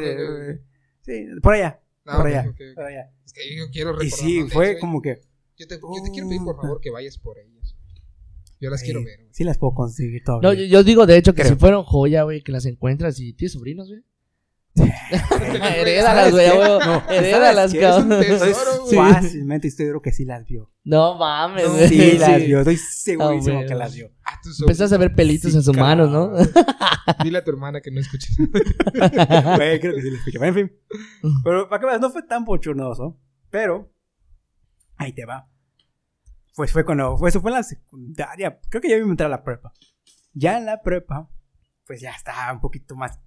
Sí, por allá. Ah, por allá. allá. Es que yo quiero Y recordar. sí, dónde fue como que. Yo te, yo te quiero pedir, por favor, que vayas por ellas. Yo las quiero ver, güey. Sí, las puedo conseguir todavía. No, yo, yo digo, de hecho, que Creo. si fueron joya, güey, que las encuentras y tienes sobrinos, güey. ¿Sabes Herédalas, güey. No, Herédalas, cabrón. Tesoro, fácilmente estoy seguro que sí las vio. No mames, No, güey. Sí, las Sí. vio. Estoy segurísimo que las vio. A tus Empezaste a ver pelitos Sí, en sus manos, ¿no? Dile a tu hermana que no escuche. Güey, creo que sí lo expliqué. En fin. Pero para que veas, no fue tan bochornoso. Pero. Ahí te va. Pues fue cuando. Fue, eso fue en la secundaria. Creo que ya iba a entrar a la prepa. Ya en la prepa. Pues ya estaba un poquito más.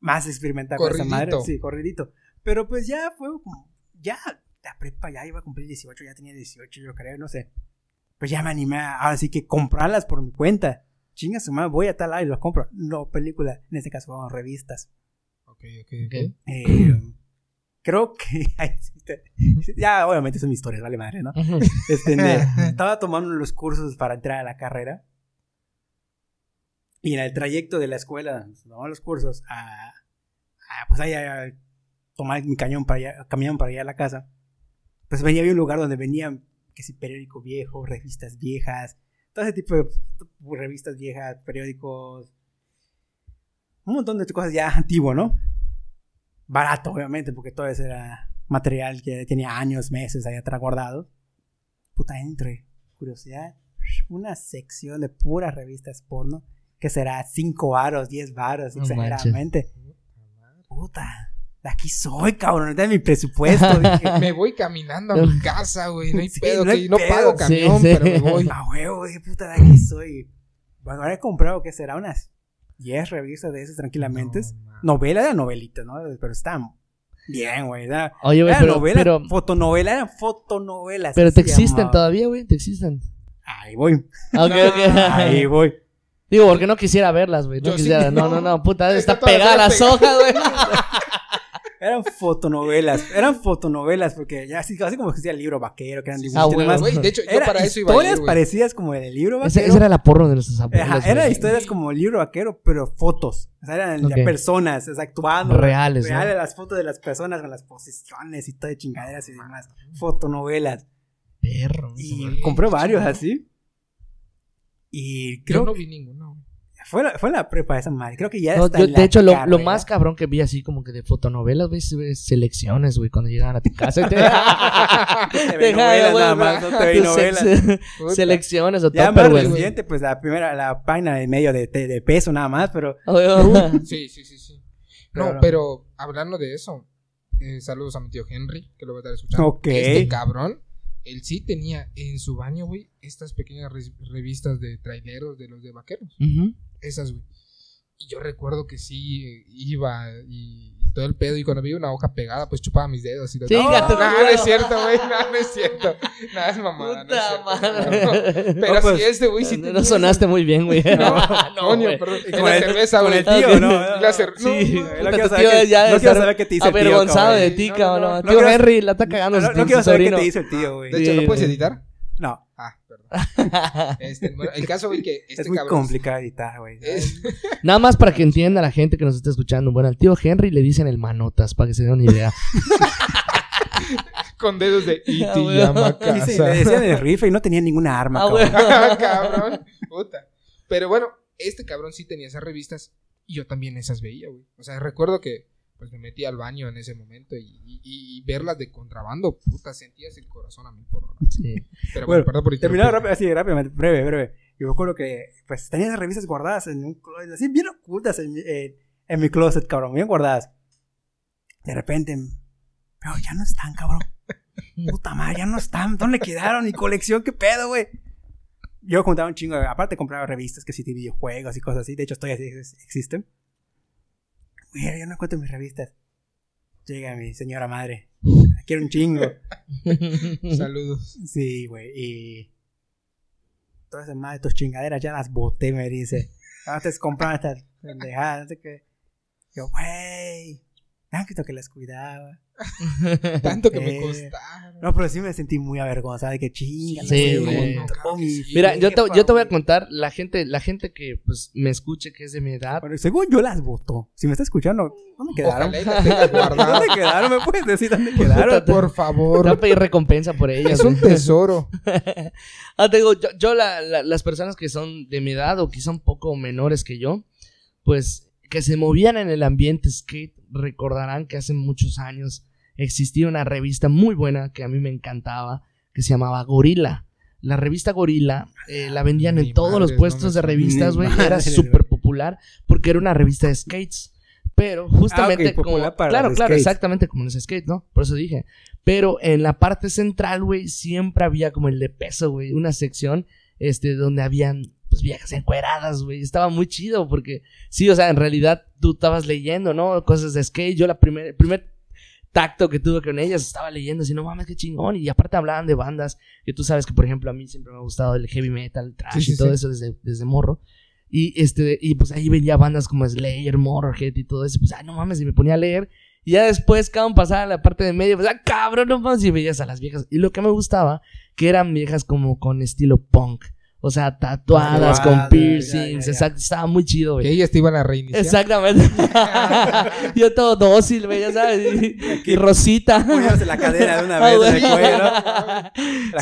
Más experimental con esa madre. Sí, corridito. Pero pues ya fue como. Ya. La prepa ya iba a cumplir 18. Ya tenía 18, yo creo. No sé. Pues ya me animé a. Ahora sí que comprarlas por mi cuenta. Chinga su madre, voy a tal lado y los compro. No, película. En este caso, fueron revistas. ok, ok, Ok. Eh, creo que. ya, obviamente son historias, vale madre, ¿no? Este, de- estaba tomando los cursos para entrar a la carrera. Y en el trayecto de la escuela, tomaba los cursos a. a, pues ahí a tomar mi cañón para allá, camión para allá a la casa. Pues venía había un lugar donde venían, que si periódico viejo, revistas viejas, todo ese tipo de revistas viejas, periódicos. Un montón de cosas ya antiguo, ¿no? Barato, obviamente, porque todo eso era material que tenía años, meses ahí atrás guardado. Puta, entre curiosidad, una sección de puras revistas porno que será 5 varos, 10 varos, No exageradamente. Puta, de aquí soy, cabrón, de mi presupuesto. dije. Me voy caminando a mi casa, güey. No hay Sí, pedo. no hay que no pedo. pago camión, Sí, sí. pero me voy. A huevo, dije, puta, de aquí soy. Bueno, ahora he comprado, que será? Unas 10 revistas de esas tranquilamente. No, novela era novelita, ¿no? Pero están bien, güey. Era, Oye, güey, era pero, novela, pero, fotonovela, eran fotonovelas. pero te existen llamaba. todavía, güey, te existen. Ahí voy, Ok, ok. ahí voy. Digo, porque no quisiera verlas, güey. No Yo quisiera. no, no. no, no, puta, Está está pegada la hojas, güey. Eran fotonovelas, eran fotonovelas, porque ya así, así como que decía el libro vaquero, que eran dibujos Ah, demás. De hecho, yo Era para eso iba a historias ir, parecidas como el libro vaquero. esa era la porno de nuestros abuelos. Ajá, eran historias como el libro vaquero, pero fotos. O sea, eran personas, o sea, actuando. Reales, ¿no? Reales, las fotos de las personas con las posiciones y todo de chingaderas y demás. Fotonovelas. Perro. Y compré varios así. Y Yo creo no que vi ninguno. Fue, la, fue la prepa esa madre. Creo que ya No, está yo, en de la hecho, lo, lo más cabrón que vi así como que de fotonovelas, güey, es- es selecciones, güey, cuando llegaban a tu casa. te- Deja, novelas nada más, no te tus novelas. Selecciones o Ya topper, más reciente, pues la primera, la página de medio de, de, de peso nada más, pero Oye, oye. Sí, sí, sí, sí. No, Pero- pero hablando de eso, eh, saludos a mi tío Henry, que lo va a estar escuchando. Ok. Este cabrón, él sí tenía en su baño, güey, estas pequeñas re- revistas de traileros de los de vaqueros. Ujú. Esas, güey. Y yo recuerdo que sí eh, iba y todo el pedo. Y cuando veía una hoja pegada, pues chupaba mis dedos. Y todo. Chinga no, tu no, no es cierto, güey. No, no es cierto. Nada, es mamada. no es Puta cierto, madre. no. Pero No, pues, si este güey sí no, tenía sonaste muy bien, güey. No, No, perdón. Y En la cerveza, con güey. el tío, ¿no? La cer- Sí, no, No quiero saber tío qué- ya no de quiero estar saber qué te hizo el tío, Avergonzado de ti, No, cabrón. no, No, no. Tío No Henry la está cagando. No, no quiero saber qué te hizo el tío, güey. De hecho, Sí, ¿lo puedes editar? No. Este, bueno, el caso, güey, que este es muy cabrón. complicado editar, güey. es- Nada más para que entienda la gente que nos está escuchando. Bueno, al tío Henry le dicen el manotas, para que se den una idea. con dedos de. Ah, güey. llama a Y se- casa. le decían el rifle y no tenía ninguna arma, Ah, cabrón. Puta. Pero bueno, este cabrón sí tenía esas revistas y yo también esas veía, güey. O sea, recuerdo que pues me metí al baño en ese momento y, y- y verlas de contrabando, puta, sentías el corazón a mí por hora. Sí. Pero bueno, Bueno, perdón por Terminado rápido, así, rápidamente, breve, breve. Yo me acuerdo que, pues, tenía revistas guardadas en un closet, así, bien ocultas en, mi- en- en mi closet, cabrón, bien guardadas. De repente, pero ya no están, cabrón. Puta madre, ya no están. ¿Dónde quedaron? Mi colección, ¿qué pedo, güey? Yo juntaba un chingo, aparte compraba revistas que sí de videojuegos y cosas así. De hecho, todavía sí ex- existen. Mira, yo no encuentro mis revistas. Llega mi señora madre. Quiero un chingo. Saludos. Sí, güey. Y. Todas esas madres, tus chingaderas ya las boté, me dice. Antes compraron estas pendejadas, no sé qué. Yo, güey. Tanto que las cuidaba. Tanto que me Eh, costaron. No, pero sí me sentí muy avergonzada de que chinga. Sí, no güey. mi Mira, yo te, yo te voy a contar, la gente, la gente que pues me escuche, que es de mi edad, Bueno, según yo las votó. Si me está escuchando, ¿dónde quedaron? Las tengas guardadas. ¿Dónde quedaron? ¿Me puedes decir dónde quedaron? Por te voy favor. a pedir recompensa por ellas. Es un tesoro. Ah, te digo, yo, yo la- la- las personas que son de mi edad o quizá un poco menores que yo, pues que se movían en el ambiente skate, recordarán que hace muchos años existía una revista muy buena que a mí me encantaba, que se llamaba Gorila. La revista Gorila eh, la vendían en todos los puestos no me de revistas, güey. Era súper popular porque era una revista de skates. Pero justamente Ah, popular como... para claro, claro, skates. exactamente como los skates, ¿no? Por eso dije. Pero en la parte central, güey, siempre había como el de peso, güey. Una sección, este, donde habían, pues, viejas encueradas, güey. Estaba muy chido porque, sí, o sea, en realidad tú estabas leyendo, ¿no? Cosas de skate. Yo la primer, el primer tacto que tuve con ellas estaba leyendo así, no mames, qué chingón. Y aparte hablaban de bandas que tú sabes que, por ejemplo, a mí siempre me ha gustado el heavy metal, el trash Sí, sí, y todo sí. eso desde, desde morro. Y este, y pues ahí veía bandas como Slayer, Motorhead y todo eso. Pues, ay, no mames, y me ponía a leer. Y ya después, cabrón, pasaba a la parte de medio, pues, ah, cabrón, no mames, y veías a las viejas. Y lo que me gustaba, que eran viejas como con estilo punk. O sea, tatuadas, con piercings, ya, ya, ya. exacto. Estaba muy chido, Que güey. ellas te iban a reiniciar. Exactamente. Yo todo dócil, güey, ya sabes. Y, y rosita. Poniéndose la cadera de una Ah, vez güey. en el cuello, ¿no? La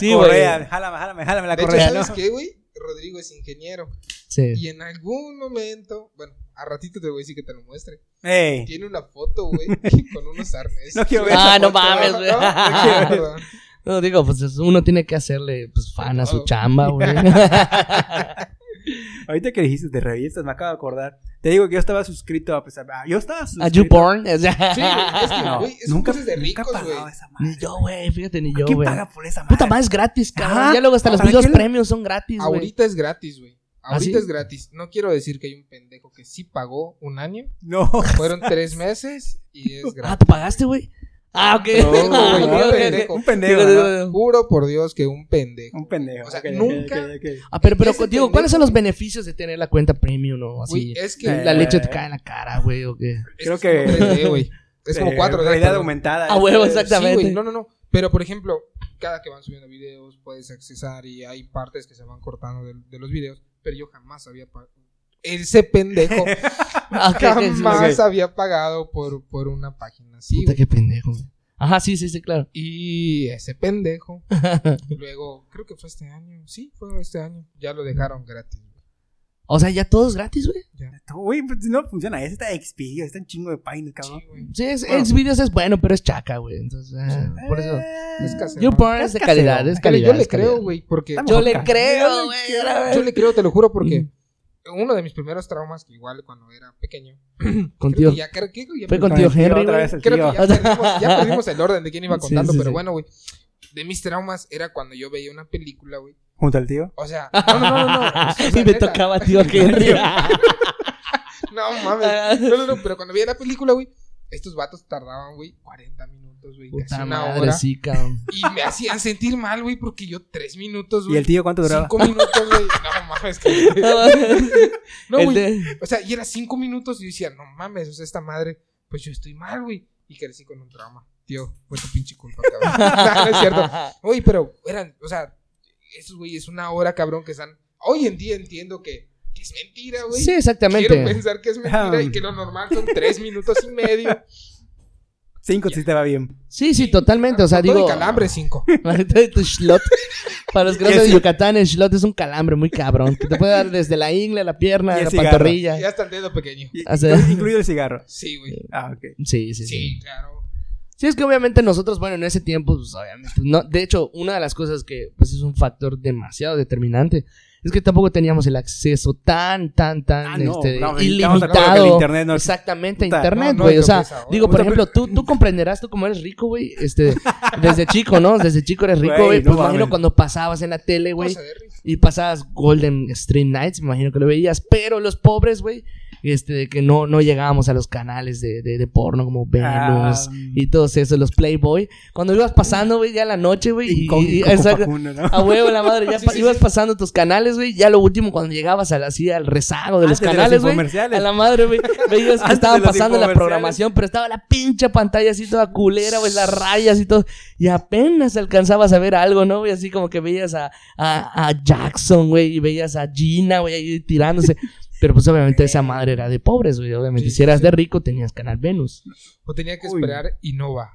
Sí, correa, güey. jálame, jálame, jálame la De hecho, correa, ¿sabes ¿no? qué, güey? Rodrigo es ingeniero. Sí. Y en algún momento, bueno, a ratito te voy a decir que te lo muestre. Ey, Tiene una foto, güey, con unos arneses. No quiero ver Ah, no foto. mames, güey. No, no. No, digo, pues es- uno tiene que hacerle pues, fan a su Todo. chamba, güey. Ahorita que dijiste de revistas, me acabo de acordar. Te digo que yo estaba suscrito a... A- yo estaba A suscrito... YouPorn. o sea. Sí, es que, No, güey, es nunca, de nunca ricos, güey. esa madre. Ni yo, güey. Fíjate, ni yo, ¿Quién güey. paga por esa madre? Puta más es gratis, cabrón. Ajá. Ya luego hasta los ¿Para videos premios son gratis, güey. Ahorita es gratis, güey. ¿Ah, Ahorita sí? es gratis. No quiero decir que hay un pendejo que sí pagó un año. No. Fueron tres meses y es Ah, gratis. ¿tú pagaste, güey? Ah, ok. No, Ah, pendejo. Un pendejo, Digo, ¿no? digo, digo. Juro por Dios que un pendejo. Un pendejo. O sea, nunca-. Ah, pero, pero, digo, ¿cuáles son los beneficios de tener la cuenta premium, no? Así. Es que Eh, la leche te cae en la cara, güey, o qué. es creo que- 3D, güey. Es como Eh, 4D. Realidad aumentada. A huevo, este, exactamente. Sí, güey, no, no, no. Pero, por ejemplo, cada que van subiendo videos puedes accesar y hay partes que se van cortando de, de los videos. Pero yo jamás había pagado. Ese pendejo Ah, jamás había pagado por, por una página así. Puta, güey. qué pendejo, güey. Ajá, sí, sí, sí, claro. Y ese pendejo, luego, creo que fue este año. Sí, fue este año. Ya lo dejaron gratis. güey. O sea, ya todo es gratis, güey. Güey, pues no funciona. Ese está Xpedia, está un chingo de páginas, cabrón. Sí, güey. Sí, es, Bueno. Xvideos es bueno, pero es chaca, güey. Entonces, ah, por eso. Es casero. YouPorn Es es de calidad, es calidad. yo le creo, güey, porque Yo le creo, güey. yo le creo, te lo juro, porque Mm. Uno de mis primeros traumas, que igual cuando era pequeño, Contigo. creo que ya, creo que ya Fue me- contigo, Con el tío, Henry, otra vez el creo tío. que ya perdimos, ya perdimos el orden de quién iba Sí, contando, sí, pero sí. bueno, güey. De mis traumas era cuando yo veía una película, güey. Junto al tío. O sea, no, no, no, no. no. O sea, y me neta. tocaba tío Henry. No mames. No, no, no, pero cuando veía la película, güey, estos vatos tardaban, güey, 40 minutos, güey, Puta casi una madre, hora. sí, cabrón. Y me hacían sentir mal, güey, porque yo tres minutos, ¿Y güey. el tío cuánto duraba? Cinco minutos, güey. No mames, que. No, güey. de- O sea, y era cinco minutos y yo decía, no mames, o sea, esta madre, pues yo estoy mal, güey. Y crecí con un trauma. Tío, fue tu pinche culpa, cabrón. no es cierto. Oye, pero eran, o sea, esos güey es una hora, cabrón, que están. Hoy en día entiendo que, que es mentira, güey. Sí, exactamente. Quiero pensar que es mentira Ah. y que lo normal son tres minutos y medio. Cinco si te va bien. Sí, sí, totalmente. O sea, todo digo. y calambre, cinco. Para los que no de Yucatán, el slot es un calambre muy cabrón. Que te puede dar desde la ingle, la pierna, la cigarro. pantorrilla. Y hasta el dedo pequeño. Y- O sea- incluido el cigarro. Sí, güey. Ah, ok. Sí, sí, sí. Sí, claro. Sí, es que obviamente nosotros, bueno, en ese tiempo, pues obviamente. No, de hecho, una de las cosas que pues es un factor demasiado determinante es que tampoco teníamos el acceso tan, tan, tan Ah, no, este, no, ilimitado. internet no- Exactamente, Puta, internet, no, no güey. o sea, digo, por ejemplo, tú, tú comprenderás, tú como eres rico, güey. Este, desde chico, ¿no? Desde chico eres rico, Güey, Pues imagino cuando pasabas en la tele, güey. Y pasabas Golden Stream Nights, me imagino que lo veías. Pero los pobres, güey, este, de que no, no llegábamos a los canales de, de, de porno como Venus Ah, y todos esos, los Playboy. Cuando ibas pasando, güey, ya la noche, güey. Y, y con, y- a huevo la madre, ya Sí, pa- sí, ibas sí. pasando tus canales, güey. Ya lo último, cuando llegabas a la, así, al rezago de los Antes de los canales, güey. A la madre, güey. Veías que los pasando la programación, pero estaba la pinche pantalla así toda culera, güey, las rayas y todo. Y apenas alcanzabas a ver algo, ¿no? güey? así como que veías a, a, a Jackson, güey, y veías a Gina, güey, ahí tirándose. Pero pues obviamente esa madre era de pobres, güey. Obviamente, Sí, si eras sí. de rico, tenías canal Venus. O tenía que Uy. esperar Innova.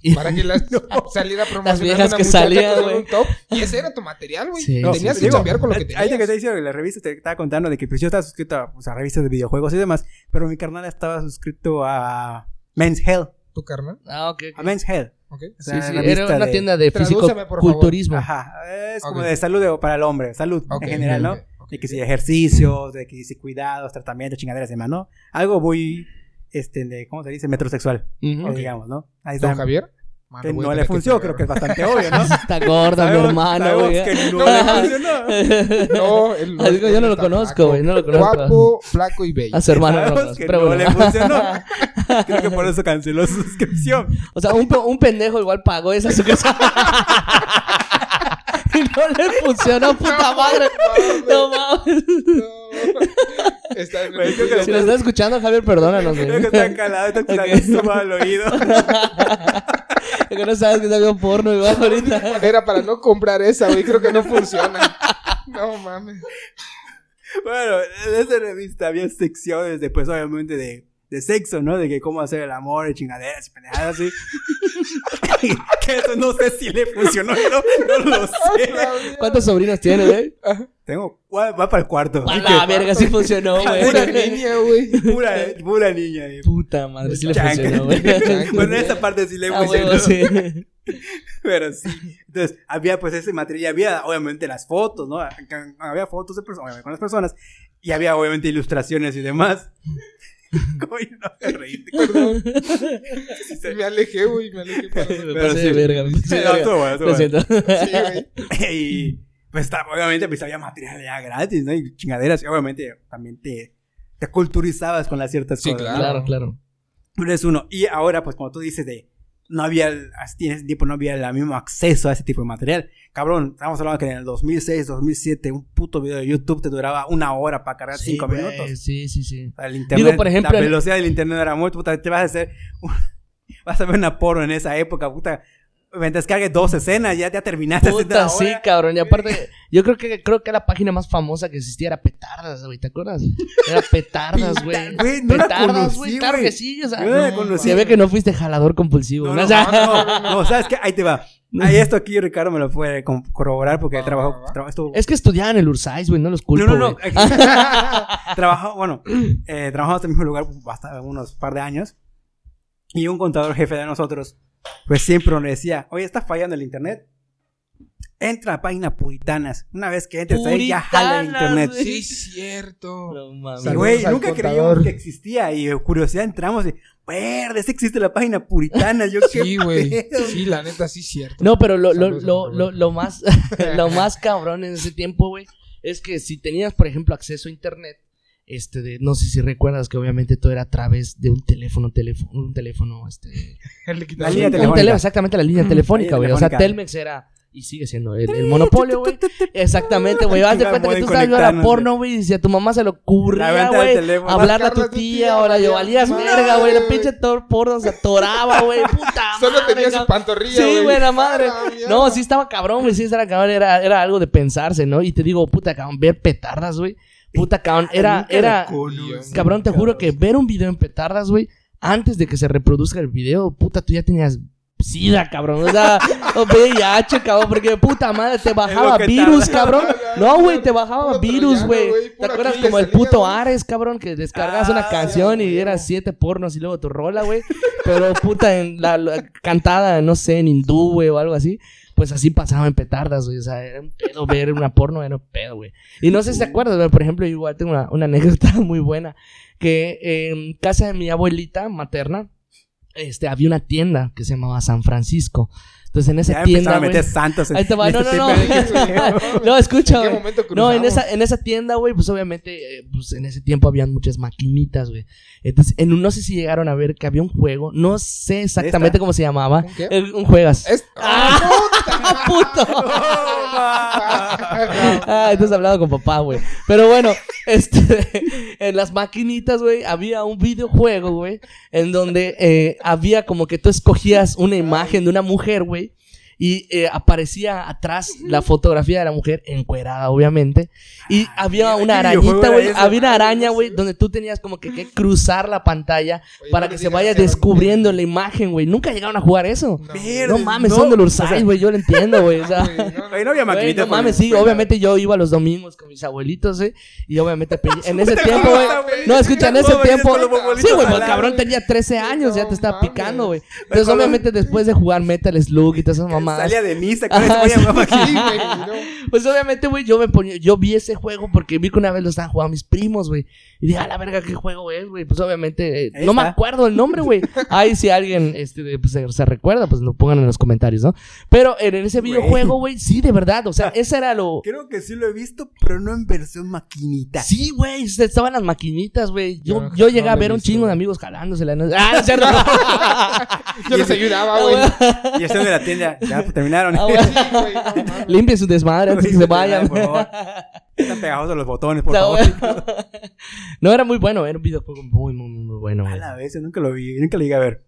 Y- Para que las saliera promocionando viejas una que salían, güey. Y ese era tu material, güey. Sí, Y No, tenías sí, que cambiar con lo que Ahí te que te tenías. dice la revista te estaba contando de que pues yo estaba suscrito a, pues, a revistas de videojuegos y demás, pero mi carnal estaba suscrito a Men's Health, ¿Tu carnal? Ah, ok. a Men's Health. ¿Ok? O Sí, sea, sí, era una de- tienda de Tradúceme, por físico-culturismo. Ajá, es como de salud para el hombre, salud en general, ¿no? Ok, ok. De que si ejercicios, de que si cuidados, tratamientos, chingaderas y demás, ¿no? Algo muy, este, de, ¿cómo se dice? Metrosexual, digamos, ¿no? Ahí ¿Don está. Javier? Mano, Que no le funcionó, creo que es bastante obvio, ¿no? Está gorda, mi hermano, güey. que no le funcionó. No, él no. Que yo no lo conozco, flaco. güey, no lo conozco. Guapo, flaco y bello. A su hermano no que pero no bueno. le funcionó. Creo que por eso canceló su suscripción. O sea, un, un pendejo igual pagó esa suscripción. Y no le funcionó, puta madre. No mames. No. Está en Güey, el creo que Si lo estás escuchando, Javier, perdónanos. Creo que está calado, está esto al oído. que no sabes que está viendo porno igual ahorita. Era para no comprar esa, güey. Creo que no funciona. No mames. Bueno, en esa revista había secciones después, obviamente, de, de sexo, ¿no? De que cómo hacer el amor, y chingaderas y pendejadas así. que eso no sé si le funcionó, no, no lo sé. ¿Cuántos sobrinos tienes, güey? Tengo, va, va para el cuarto. A la verga, sí funcionó, güey. Pura niña, güey. Pura, pura niña. eh. Puta madre, sí le Chanca. funcionó, güey. bueno, esa parte sí le Ah, funcionó. huevo, sí. Pero sí. Entonces, había pues ese material, había obviamente las fotos, ¿no? Había fotos de personas, obviamente con las personas, y había obviamente ilustraciones y demás. Coño, no me reí. Perdón. Me alejé, güey. Me alejé. para- Me Pero sí. de verga, me No, verga. estuvo bueno, Lo siento. Sí, güey. Y pues está- obviamente pues había material ya gratis, ¿no? Y chingaderas, y obviamente también te, te culturizabas con las ciertas Sí, cosas. ¿no? Claro, claro. Pero es uno. Y ahora, pues, como tú dices, de no había, en ese tiempo no había el mismo acceso a ese tipo de material. Cabrón, estamos hablando que en el 2006, 2007, un puto video de YouTube te duraba una hora para cargar Sí, cinco minutos. Sí, sí, sí. O sea, el internet, Digo, por ejemplo, la velocidad del internet era muy puta. Te vas a hacer, un- vas a ver una porno en esa época, puta. Mientras cargues dos escenas, ya, ya terminaste. Puta, sí, cabrón. Y aparte, yo creo que creo que la página más famosa que existía era Petardas, güey. ¿Te acuerdas? Era Petardas, güey. No Petardas, güey. Claro que sí. O sea, Yo no no, conocí. se ve que no fuiste jalador compulsivo. No, ¿no? no, O sea, no, no, no, ¿sabes qué? Ahí te va. Ahí esto aquí Ricardo me lo puede corroborar porque va. trabajó- estuvo- Es que estudiaban en el Ursais, güey. No los culpo, no, no, no. güey. trabajó, bueno, eh, trabajamos en el mismo lugar hasta unos par de años. Y un contador jefe de nosotros, pues siempre nos decía, oye, está fallando el internet. Entra a la página Puritanas. Una vez que entres ahí, ya jala el internet. Sí, cierto. No güey, nunca contador. creíamos que existía. Y de curiosidad entramos y, verde, sí existe la página Puritana. Yo Sí, güey. pedo?" Sí, la neta, sí, cierto. No, pero lo, lo, lo, lo, lo más lo más cabrón en ese tiempo, güey, es que si tenías, por ejemplo, acceso a internet, este de, no sé si recuerdas que obviamente todo era a través de un teléfono, teléfono, un teléfono, este, La línea un telefónica. tele- exactamente la línea telefónica, güey. O sea. Telmex era y sigue siendo el, el monopolio, güey. Exactamente, güey. Haz de cuenta que tú estabas viendo la porno, güey, y si a tu mamá se le ocurría, güey, hablarle a tu tía, o la valía valías verga, güey. La pinche tor- porno se atoraba, güey. Puta Solo madre, tenía su pantorrilla, Sí, güey, la madre. A la mierda. No, sí estaba cabrón, güey. Sí, estaba cabrón. Era, era algo de pensarse, ¿no? Y te digo, puta, cabrón, ver petardas, güey. Puta, cabrón. Era, era, cabrón, te juro que ver un video en petardas, güey, antes de que se reproduzca el video, puta, tú ya tenías sida, cabrón. O sea, o VIH, cabrón, porque puta madre, te bajaba virus, cabrón. No, güey, te bajaba virus, güey. ¿Te acuerdas como el puto. Ares, cabrón, que descargas Ah, una canción ya, y eras siete pornos y luego tu rola, güey? Pero puta, en la, la cantada, no sé, en hindú, güey, o algo así. Pues así pasaba en petardas, güey. O sea, era un pedo ver una porno, era un pedo, güey. Y no sé si te acuerdas, güey. Por ejemplo, igual tengo una, una anécdota muy buena. Que en casa de mi abuelita materna, este, había una tienda que se llamaba San Francisco. Entonces en esa Ya tienda, a meter santos en Ahí te va, en no, este no, no. No, escucha, ¿En qué güey. No, en esa, en esa tienda, güey, pues obviamente, eh, pues en ese tiempo habían muchas maquinitas, güey. Entonces, en un- no sé si llegaron a ver que había un juego, no sé exactamente ¿Esta? cómo se llamaba. ¿Un qué? Un juegas. Es- ¡Ah, puto! Ah, estás hablando con papá, güey. Pero bueno, este, en las maquinitas, güey, había un videojuego, güey, en donde eh, había como que tú escogías una imagen de una mujer, güey, y eh, aparecía atrás la fotografía de la mujer encuerada, obviamente, y había mira, una ¿qué videojuego arañita, güey, había una Ay, araña, güey, donde tú tenías como que, que cruzar la pantalla Oye, para no que se vaya que descubriendo la imagen, güey. Nunca llegaron a jugar eso. No, mames, no, son o sea, Ursay, güey, yo lo entiendo, güey. O sea, güey, no. Güey, había Güey, no por mames, sí, obviamente yo iba los domingos con mis abuelitos, ¿eh? Y obviamente en ese tiempo, güey. güey. No, escucha, en ese ¿Cómo tiempo. los Sí, güey, pues lado, cabrón güey? tenía 13 años, ya te estaba picando, güey. Güey, Entonces, obviamente, después de jugar Metal Slug y todas esas mamadas. Salía de misa con Ajá, ese sí. Sí, güey, no. Pues obviamente, güey, yo me ponía, yo vi ese juego porque vi que una vez lo estaban jugando mis primos, güey. Y dije, a la verga, ¿qué juego es, güey? Pues obviamente, eh, no me acuerdo el nombre, güey. Ahí si alguien este, pues, se, se recuerda, pues lo pongan en los comentarios, ¿no? Pero en ese Güey. videojuego, güey, sí, de verdad. O sea, ese era lo. Creo que sí lo he visto, pero no en versión maquinita. Sí, güey, estaban las maquinitas, güey. Yo, Yo no- yo llegué no a ver un chingo de amigos jalándosela. ¿no? Ah, no es cierto. Yo les ayudaba, güey. Y están de la tienda. Ya, pues terminaron. Ah, güey. Sí, güey, no mames. Limpien su desmadre antes que se vayan. Por favor. Están pegajosos los botones, por No, favor. No, era muy bueno, era un videojuego muy, muy, muy, bueno, A la vez, yo nunca lo vi, nunca lo llegué a ver.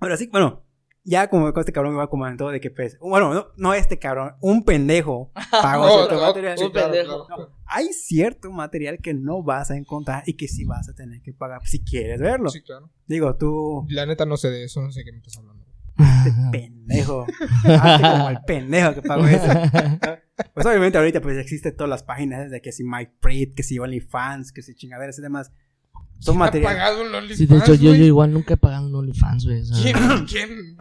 Ahora sí, bueno, ya como con este cabrón me va comentando de que pues, bueno, no, no este cabrón, un pendejo pagó Oh, cierto oh, material. Un pendejo. Hay cierto material que no vas a encontrar y que sí vas a tener que pagar si quieres verlo. Sí, claro. Digo, tú, La neta no sé de eso, no sé qué me estás hablando. Este pendejo, hazte como el pendejo que pagó eso. Pues obviamente ahorita pues existen todas las páginas de que si MyPreet, que si OnlyFans, que si chingaderas y demás. Son ¿Quién ha materiales. pagado un OnlyFans, Sí, de hecho, yo, yo igual nunca he pagado un OnlyFans, güey. ¿Quién? ¿Quién?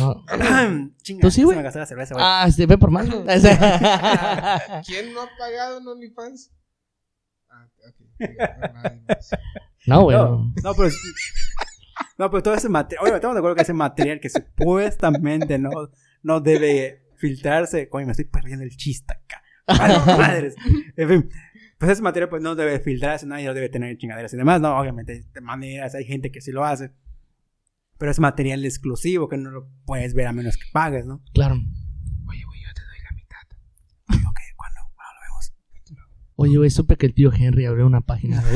¿No? Chinga, ¿Tú sí, se güey? me gastó la cerveza, güey. Ah, este, ve por más. ¿Quién no ha pagado un OnlyFans? Ah, ok. No, güey. No. no, pero. No, pero todo ese material. Oye, estamos de acuerdo que ese material que supuestamente no, no debe filtrarse. Coño, me estoy perdiendo el chiste acá. Madres. En fin. Pues ese material pues no debe filtrarse, nadie lo debe tener chingaderas y demás. No, obviamente, de maneras, hay gente que sí lo hace. Pero es material exclusivo que no lo puedes ver a menos que pagues, ¿no? Claro. Oye, güey, yo te doy la mitad. Ok, ¿cuándo? ¿Cuándo lo vemos? Oye, güey, supe que el tío Henry abrió una página.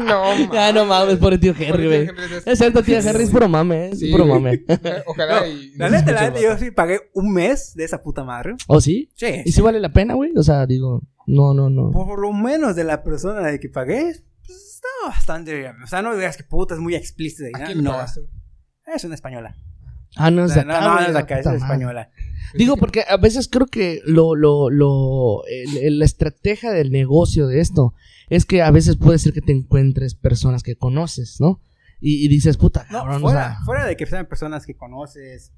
No, mames. Ya no mames, por el tío Henry, güey. Es cierto, tío Henry, es puro mame, ¿eh? es Sí, puro mame. Ojalá No, y. La no neta, la neta, yo sí pagué un mes de esa puta madre. ¿Oh, sí? Sí. ¿Y si vale la pena, güey? O sea, digo, no, no, no. Por lo menos de la persona de que pagué, pues estaba bastante. O sea, no digas que puta es muy explícita. ¿A ¿no? quién No, pagaste? es una española. Ah, no, O es de acá, no, no, güey, es de la acá, es española. Digo, porque a veces creo que lo, lo, lo, el- el- la estrategia del negocio de esto es que a veces puede ser que te encuentres personas que conoces, ¿no? Y, y dices, puta, No, cabrón, o fuera, sea, fuera de que sean personas que conoces,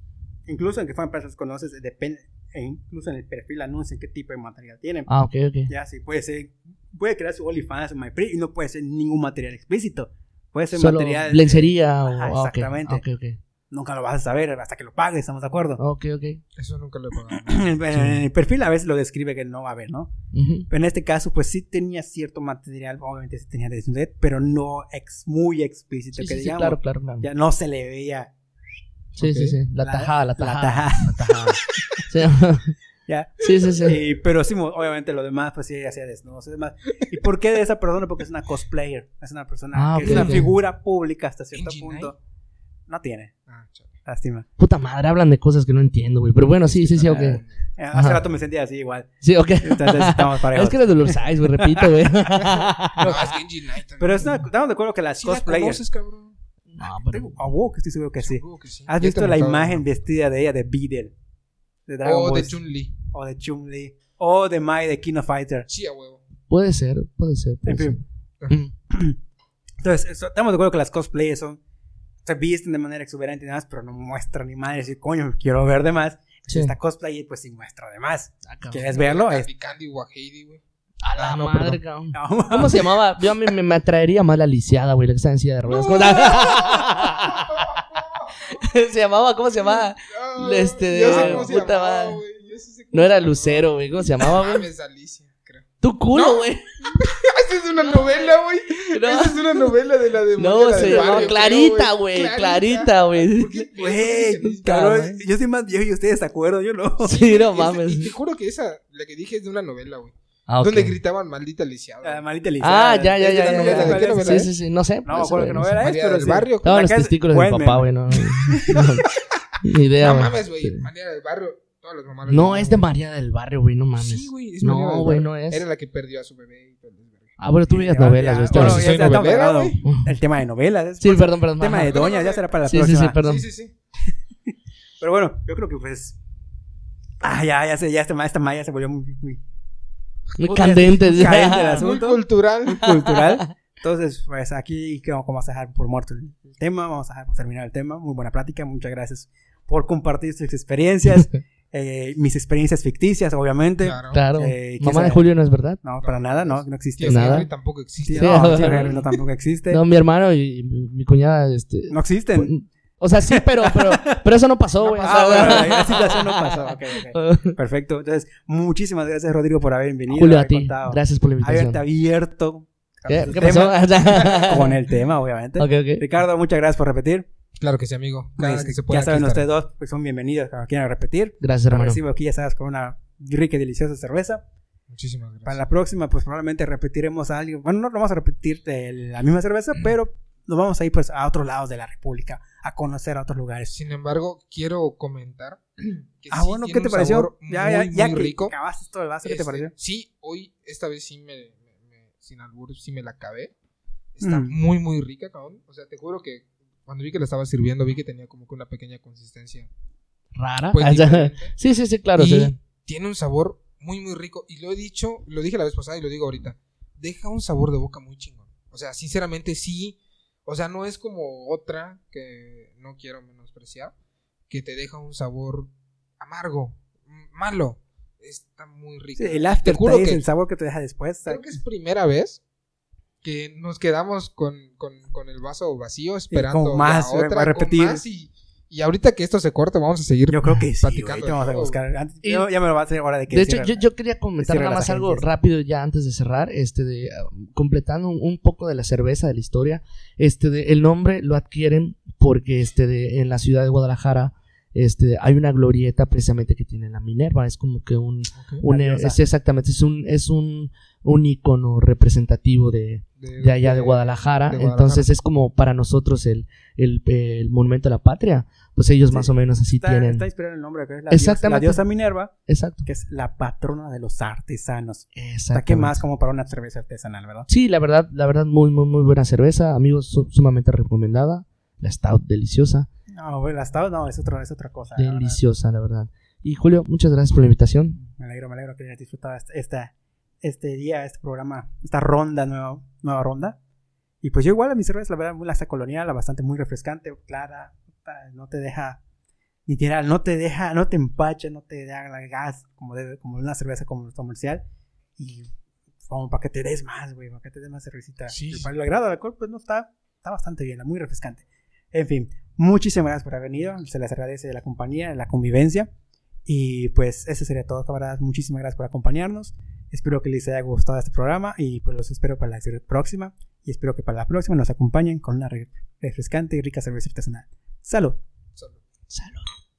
incluso en que fueran personas que conoces, depende, e incluso en el perfil anuncian qué tipo de material tienen. Ah, ok, ok. Ya, sí, puede ser, puede crear su OnlyFans o MyPree y no puede ser ningún material explícito. Puede ser Solo material. lencería o... Ajá, ah, exactamente. ok, ok. Nunca lo vas a saber hasta que lo pagues, ¿estamos de acuerdo? Ok, ok. Eso nunca lo he pagado. En el perfil a veces lo describe que no va a haber, ¿no? Ujú. Pero en este caso, pues sí tenía cierto material, obviamente sí tenía desnudez, pero no ex, muy explícito, Sí, que sí, sí, digamos. claro, claro, claro. Ya no se le veía. Sí, sí, sí. La La- tajada, la la tajada. tajada. La tajada. Sí, Ya. sí, sí. sí. Y- pero sí, obviamente lo demás, pues sí, hacía desnudos y demás. ¿Y por qué de esa persona? Porque es una cosplayer. Es una persona Ah, que es una figura pública hasta cierto punto. No tiene, Ah, chale. lástima. Puta madre, hablan de cosas que no entiendo, güey. Pero bueno, sí, sí, sí, ok. Eh, hace Ajá. rato me sentía así igual. Sí, ok. Entonces estamos parejos. Es que eres de los Size, güey, repito, güey. No, es Genji Knight también. Pero estamos de acuerdo que las ¿Sí la cosplayers. conoces, cabrón? No, pero... Tengo- A huevo que estoy seguro que sí. Seguro que sí. ¿Has visto la imagen ¿no? vestida de ella de Beedle? De Dragon O Ball. de Chun-Li. o de Chun-Li. O de Mai de King of Fighter. Sí, a huevo. Puede ser, puede ser. puede En fin. ser. Mm. Entonces, estamos de acuerdo que las cosplayers son. Se visten de manera exuberante y demás, pero no muestran ni madre. Decir, coño, quiero ver de más. Sí. Esta cosplayer, pues sí muestra de más. Ah. ¿Quieres verlo? Es- Candy Candy Wahedi, güey. A la Ah, no, madre, cabrón. No, ¿Cómo se llamaba? Yo a mí me, me atraería más la lisiada, güey, la que está en silla de ruedas. ¿Cómo se... se llamaba? ¿Cómo se llamaba? Este de- yo sé cómo se llamaba, madre. güey. Yo sí sé cómo No era. Lucero, güey. ¿Cómo se llamaba, Ah, güey? es Alicia, creo. Tu culo, No. güey. Esa es una novela, güey. No. Esa es una novela de la de No, se llamaba Clarita, güey. Clarita, güey. ¿Por qué? ¿Por qué Güey, cabrón, yo soy más viejo y ustedes se acuerdan, yo no. Sí, no mames. Y te juro que esa, la que dije es de una novela, güey. Ah, ok. Donde gritaban maldita lisiada. La güey. malita lisiada. Ah, ya, ya, Es de ya, la ya, novela, ya. ¿Qué novela Sí, sí, sí. No sé. No me pues, acuerdo qué novela es, pero del. Barrio. Estaban los testículos de mi papá, güey. No, ni idea, No mames, güey. María del Barrio. Todas las mamás. No, es de María del Barrio, güey. No mames. Sí, güey. es María No, del güey, no es. Era la que perdió a su bebé y todo el. Ah, bueno, tú veías novelas, güey. bueno, sí soy novelera, güey. El tema de novelas. Sí, perdón, perdón. El tema de Doña ya será para la Sí, sí, próxima. sí, perdón. Sí, sí, sí. Pero bueno, yo creo que pues. Ah, ya, ya sé, ya esta, esta Maya se volvió muy, muy Muy candente. muy el Muy asunto. cultural. cultural. Entonces, pues aquí que vamos a dejar por muerto el el tema, vamos a dejar por terminar el tema. Muy buena plática, muchas gracias por compartir sus experiencias, eh, mis experiencias ficticias, obviamente. Claro. Claro. Eh, Mamá de quizá- Julio no es verdad. No, para nada, no, no existe. Tío Nada. Henry tampoco existe. Sí, no, tío Henry no tampoco existe. No, No, mi hermano y mi mi cuñada, este. existen. O sea, sí, pero, pero, pero eso no pasó, No güey. pasó, Ah, bueno, la situación no pasó. ok, ok. Perfecto. Entonces, muchísimas gracias, Rodrigo, por haber venido. Julio, haber a ti. contado, Gracias por la invitación. Haberte abierto. ¿Qué, el ¿Qué tema, pasó? Con el tema, obviamente. Ok, ok. Ricardo, muchas gracias por repetir. Claro que sí, amigo. Cada Pues, que se pueda, ya saben ustedes dos, pues son bienvenidos cuando quieran repetir. Gracias, hermano. recibo aquí, ya sabes, con una rica y deliciosa cerveza. Muchísimas gracias. Para la próxima, pues probablemente repetiremos algo. Bueno, no lo vamos a repetir de la misma cerveza, pero nos vamos a ir pues a otros lados de la República, a conocer a otros lugares. Sin embargo, quiero comentar que Ah, sí bueno, tiene ¿qué te un pareció? Ya, ya, muy, ya muy que rico. acabaste todo el vaso, ¿qué te Este, pareció? Sí, hoy, esta vez sí me, me- me- sin albur, sí me la acabé. Está Mm. muy, muy rica, cabrón. O sea, te juro que cuando vi que la estaba sirviendo, vi que tenía como que una pequeña consistencia. ¿Rara? Pues sí, sí, sí, claro. y sí. tiene un sabor muy, muy rico. Y lo he dicho, lo dije la vez pasada y lo digo ahorita. Deja un sabor de boca muy chingón. O sea, sinceramente sí. O sea, no es como otra que no quiero menospreciar. Que te deja un sabor amargo, malo. Está muy rico. Sí, el Te juro aftertaste, que- el sabor que te deja después. Creo que es primera vez que nos quedamos con, con, con el vaso vacío esperando con más, la otra, va a con repetir. más y, y ahorita que esto se corte vamos a seguir Yo creo que sí, güey, platicando vamos a buscar. Antes- Y- yo- ya me lo va a hacer hora de que De hecho, yo, yo quería comentar nada más algo rápido ya antes de cerrar, este de ah, completando un, un poco de la cerveza de la historia. Este de el nombre lo adquieren porque este de en la ciudad de Guadalajara este hay una glorieta precisamente que tiene la Minerva, es como que un, diosa. es exactamente es un es un un icono representativo de, de allá de Guadalajara, de Guadalajara. entonces es como para nosotros el, el, el monumento a la patria, pues ellos Sí. más o menos así está, tienen. está inspirado en el nombre que es la, diosa, Exactamente. la diosa Minerva, Exacto. que es la patrona de los artesanos. Está que más como para una cerveza artesanal, ¿verdad? Sí, la verdad, la verdad, muy, muy, muy buena cerveza, amigos, su- sumamente recomendada. La Stout, deliciosa, No, la Stout no, es, otro, es otra cosa. la verdad. deliciosa, la verdad. Y Julio, muchas gracias por la invitación. Me alegro, me alegro que hayas disfrutado este, esta- este día, este programa, esta ronda, nueva, nueva ronda. Y pues yo igual a mi cerveza, la verdad, muy la colonial, la bastante muy refrescante, clara, no te deja, literal, no te deja, no te empacha, no te da gas como debe, como una cerveza como comercial. Y como para que te des más, güey, para que te des más cervecita. Sí, Y sí. para el agrado del alcohol, pues no está, está bastante bien, muy refrescante. En fin, Muchísimas gracias por haber venido. Se les agradece la compañía, la convivencia. Y pues eso sería todo, camaradas. Muchísimas gracias por acompañarnos. Espero que les haya gustado este programa y pues los espero para la próxima. Y espero que para la próxima nos acompañen con una refrescante y rica cerveza artesanal. Salud. Salud. Salud.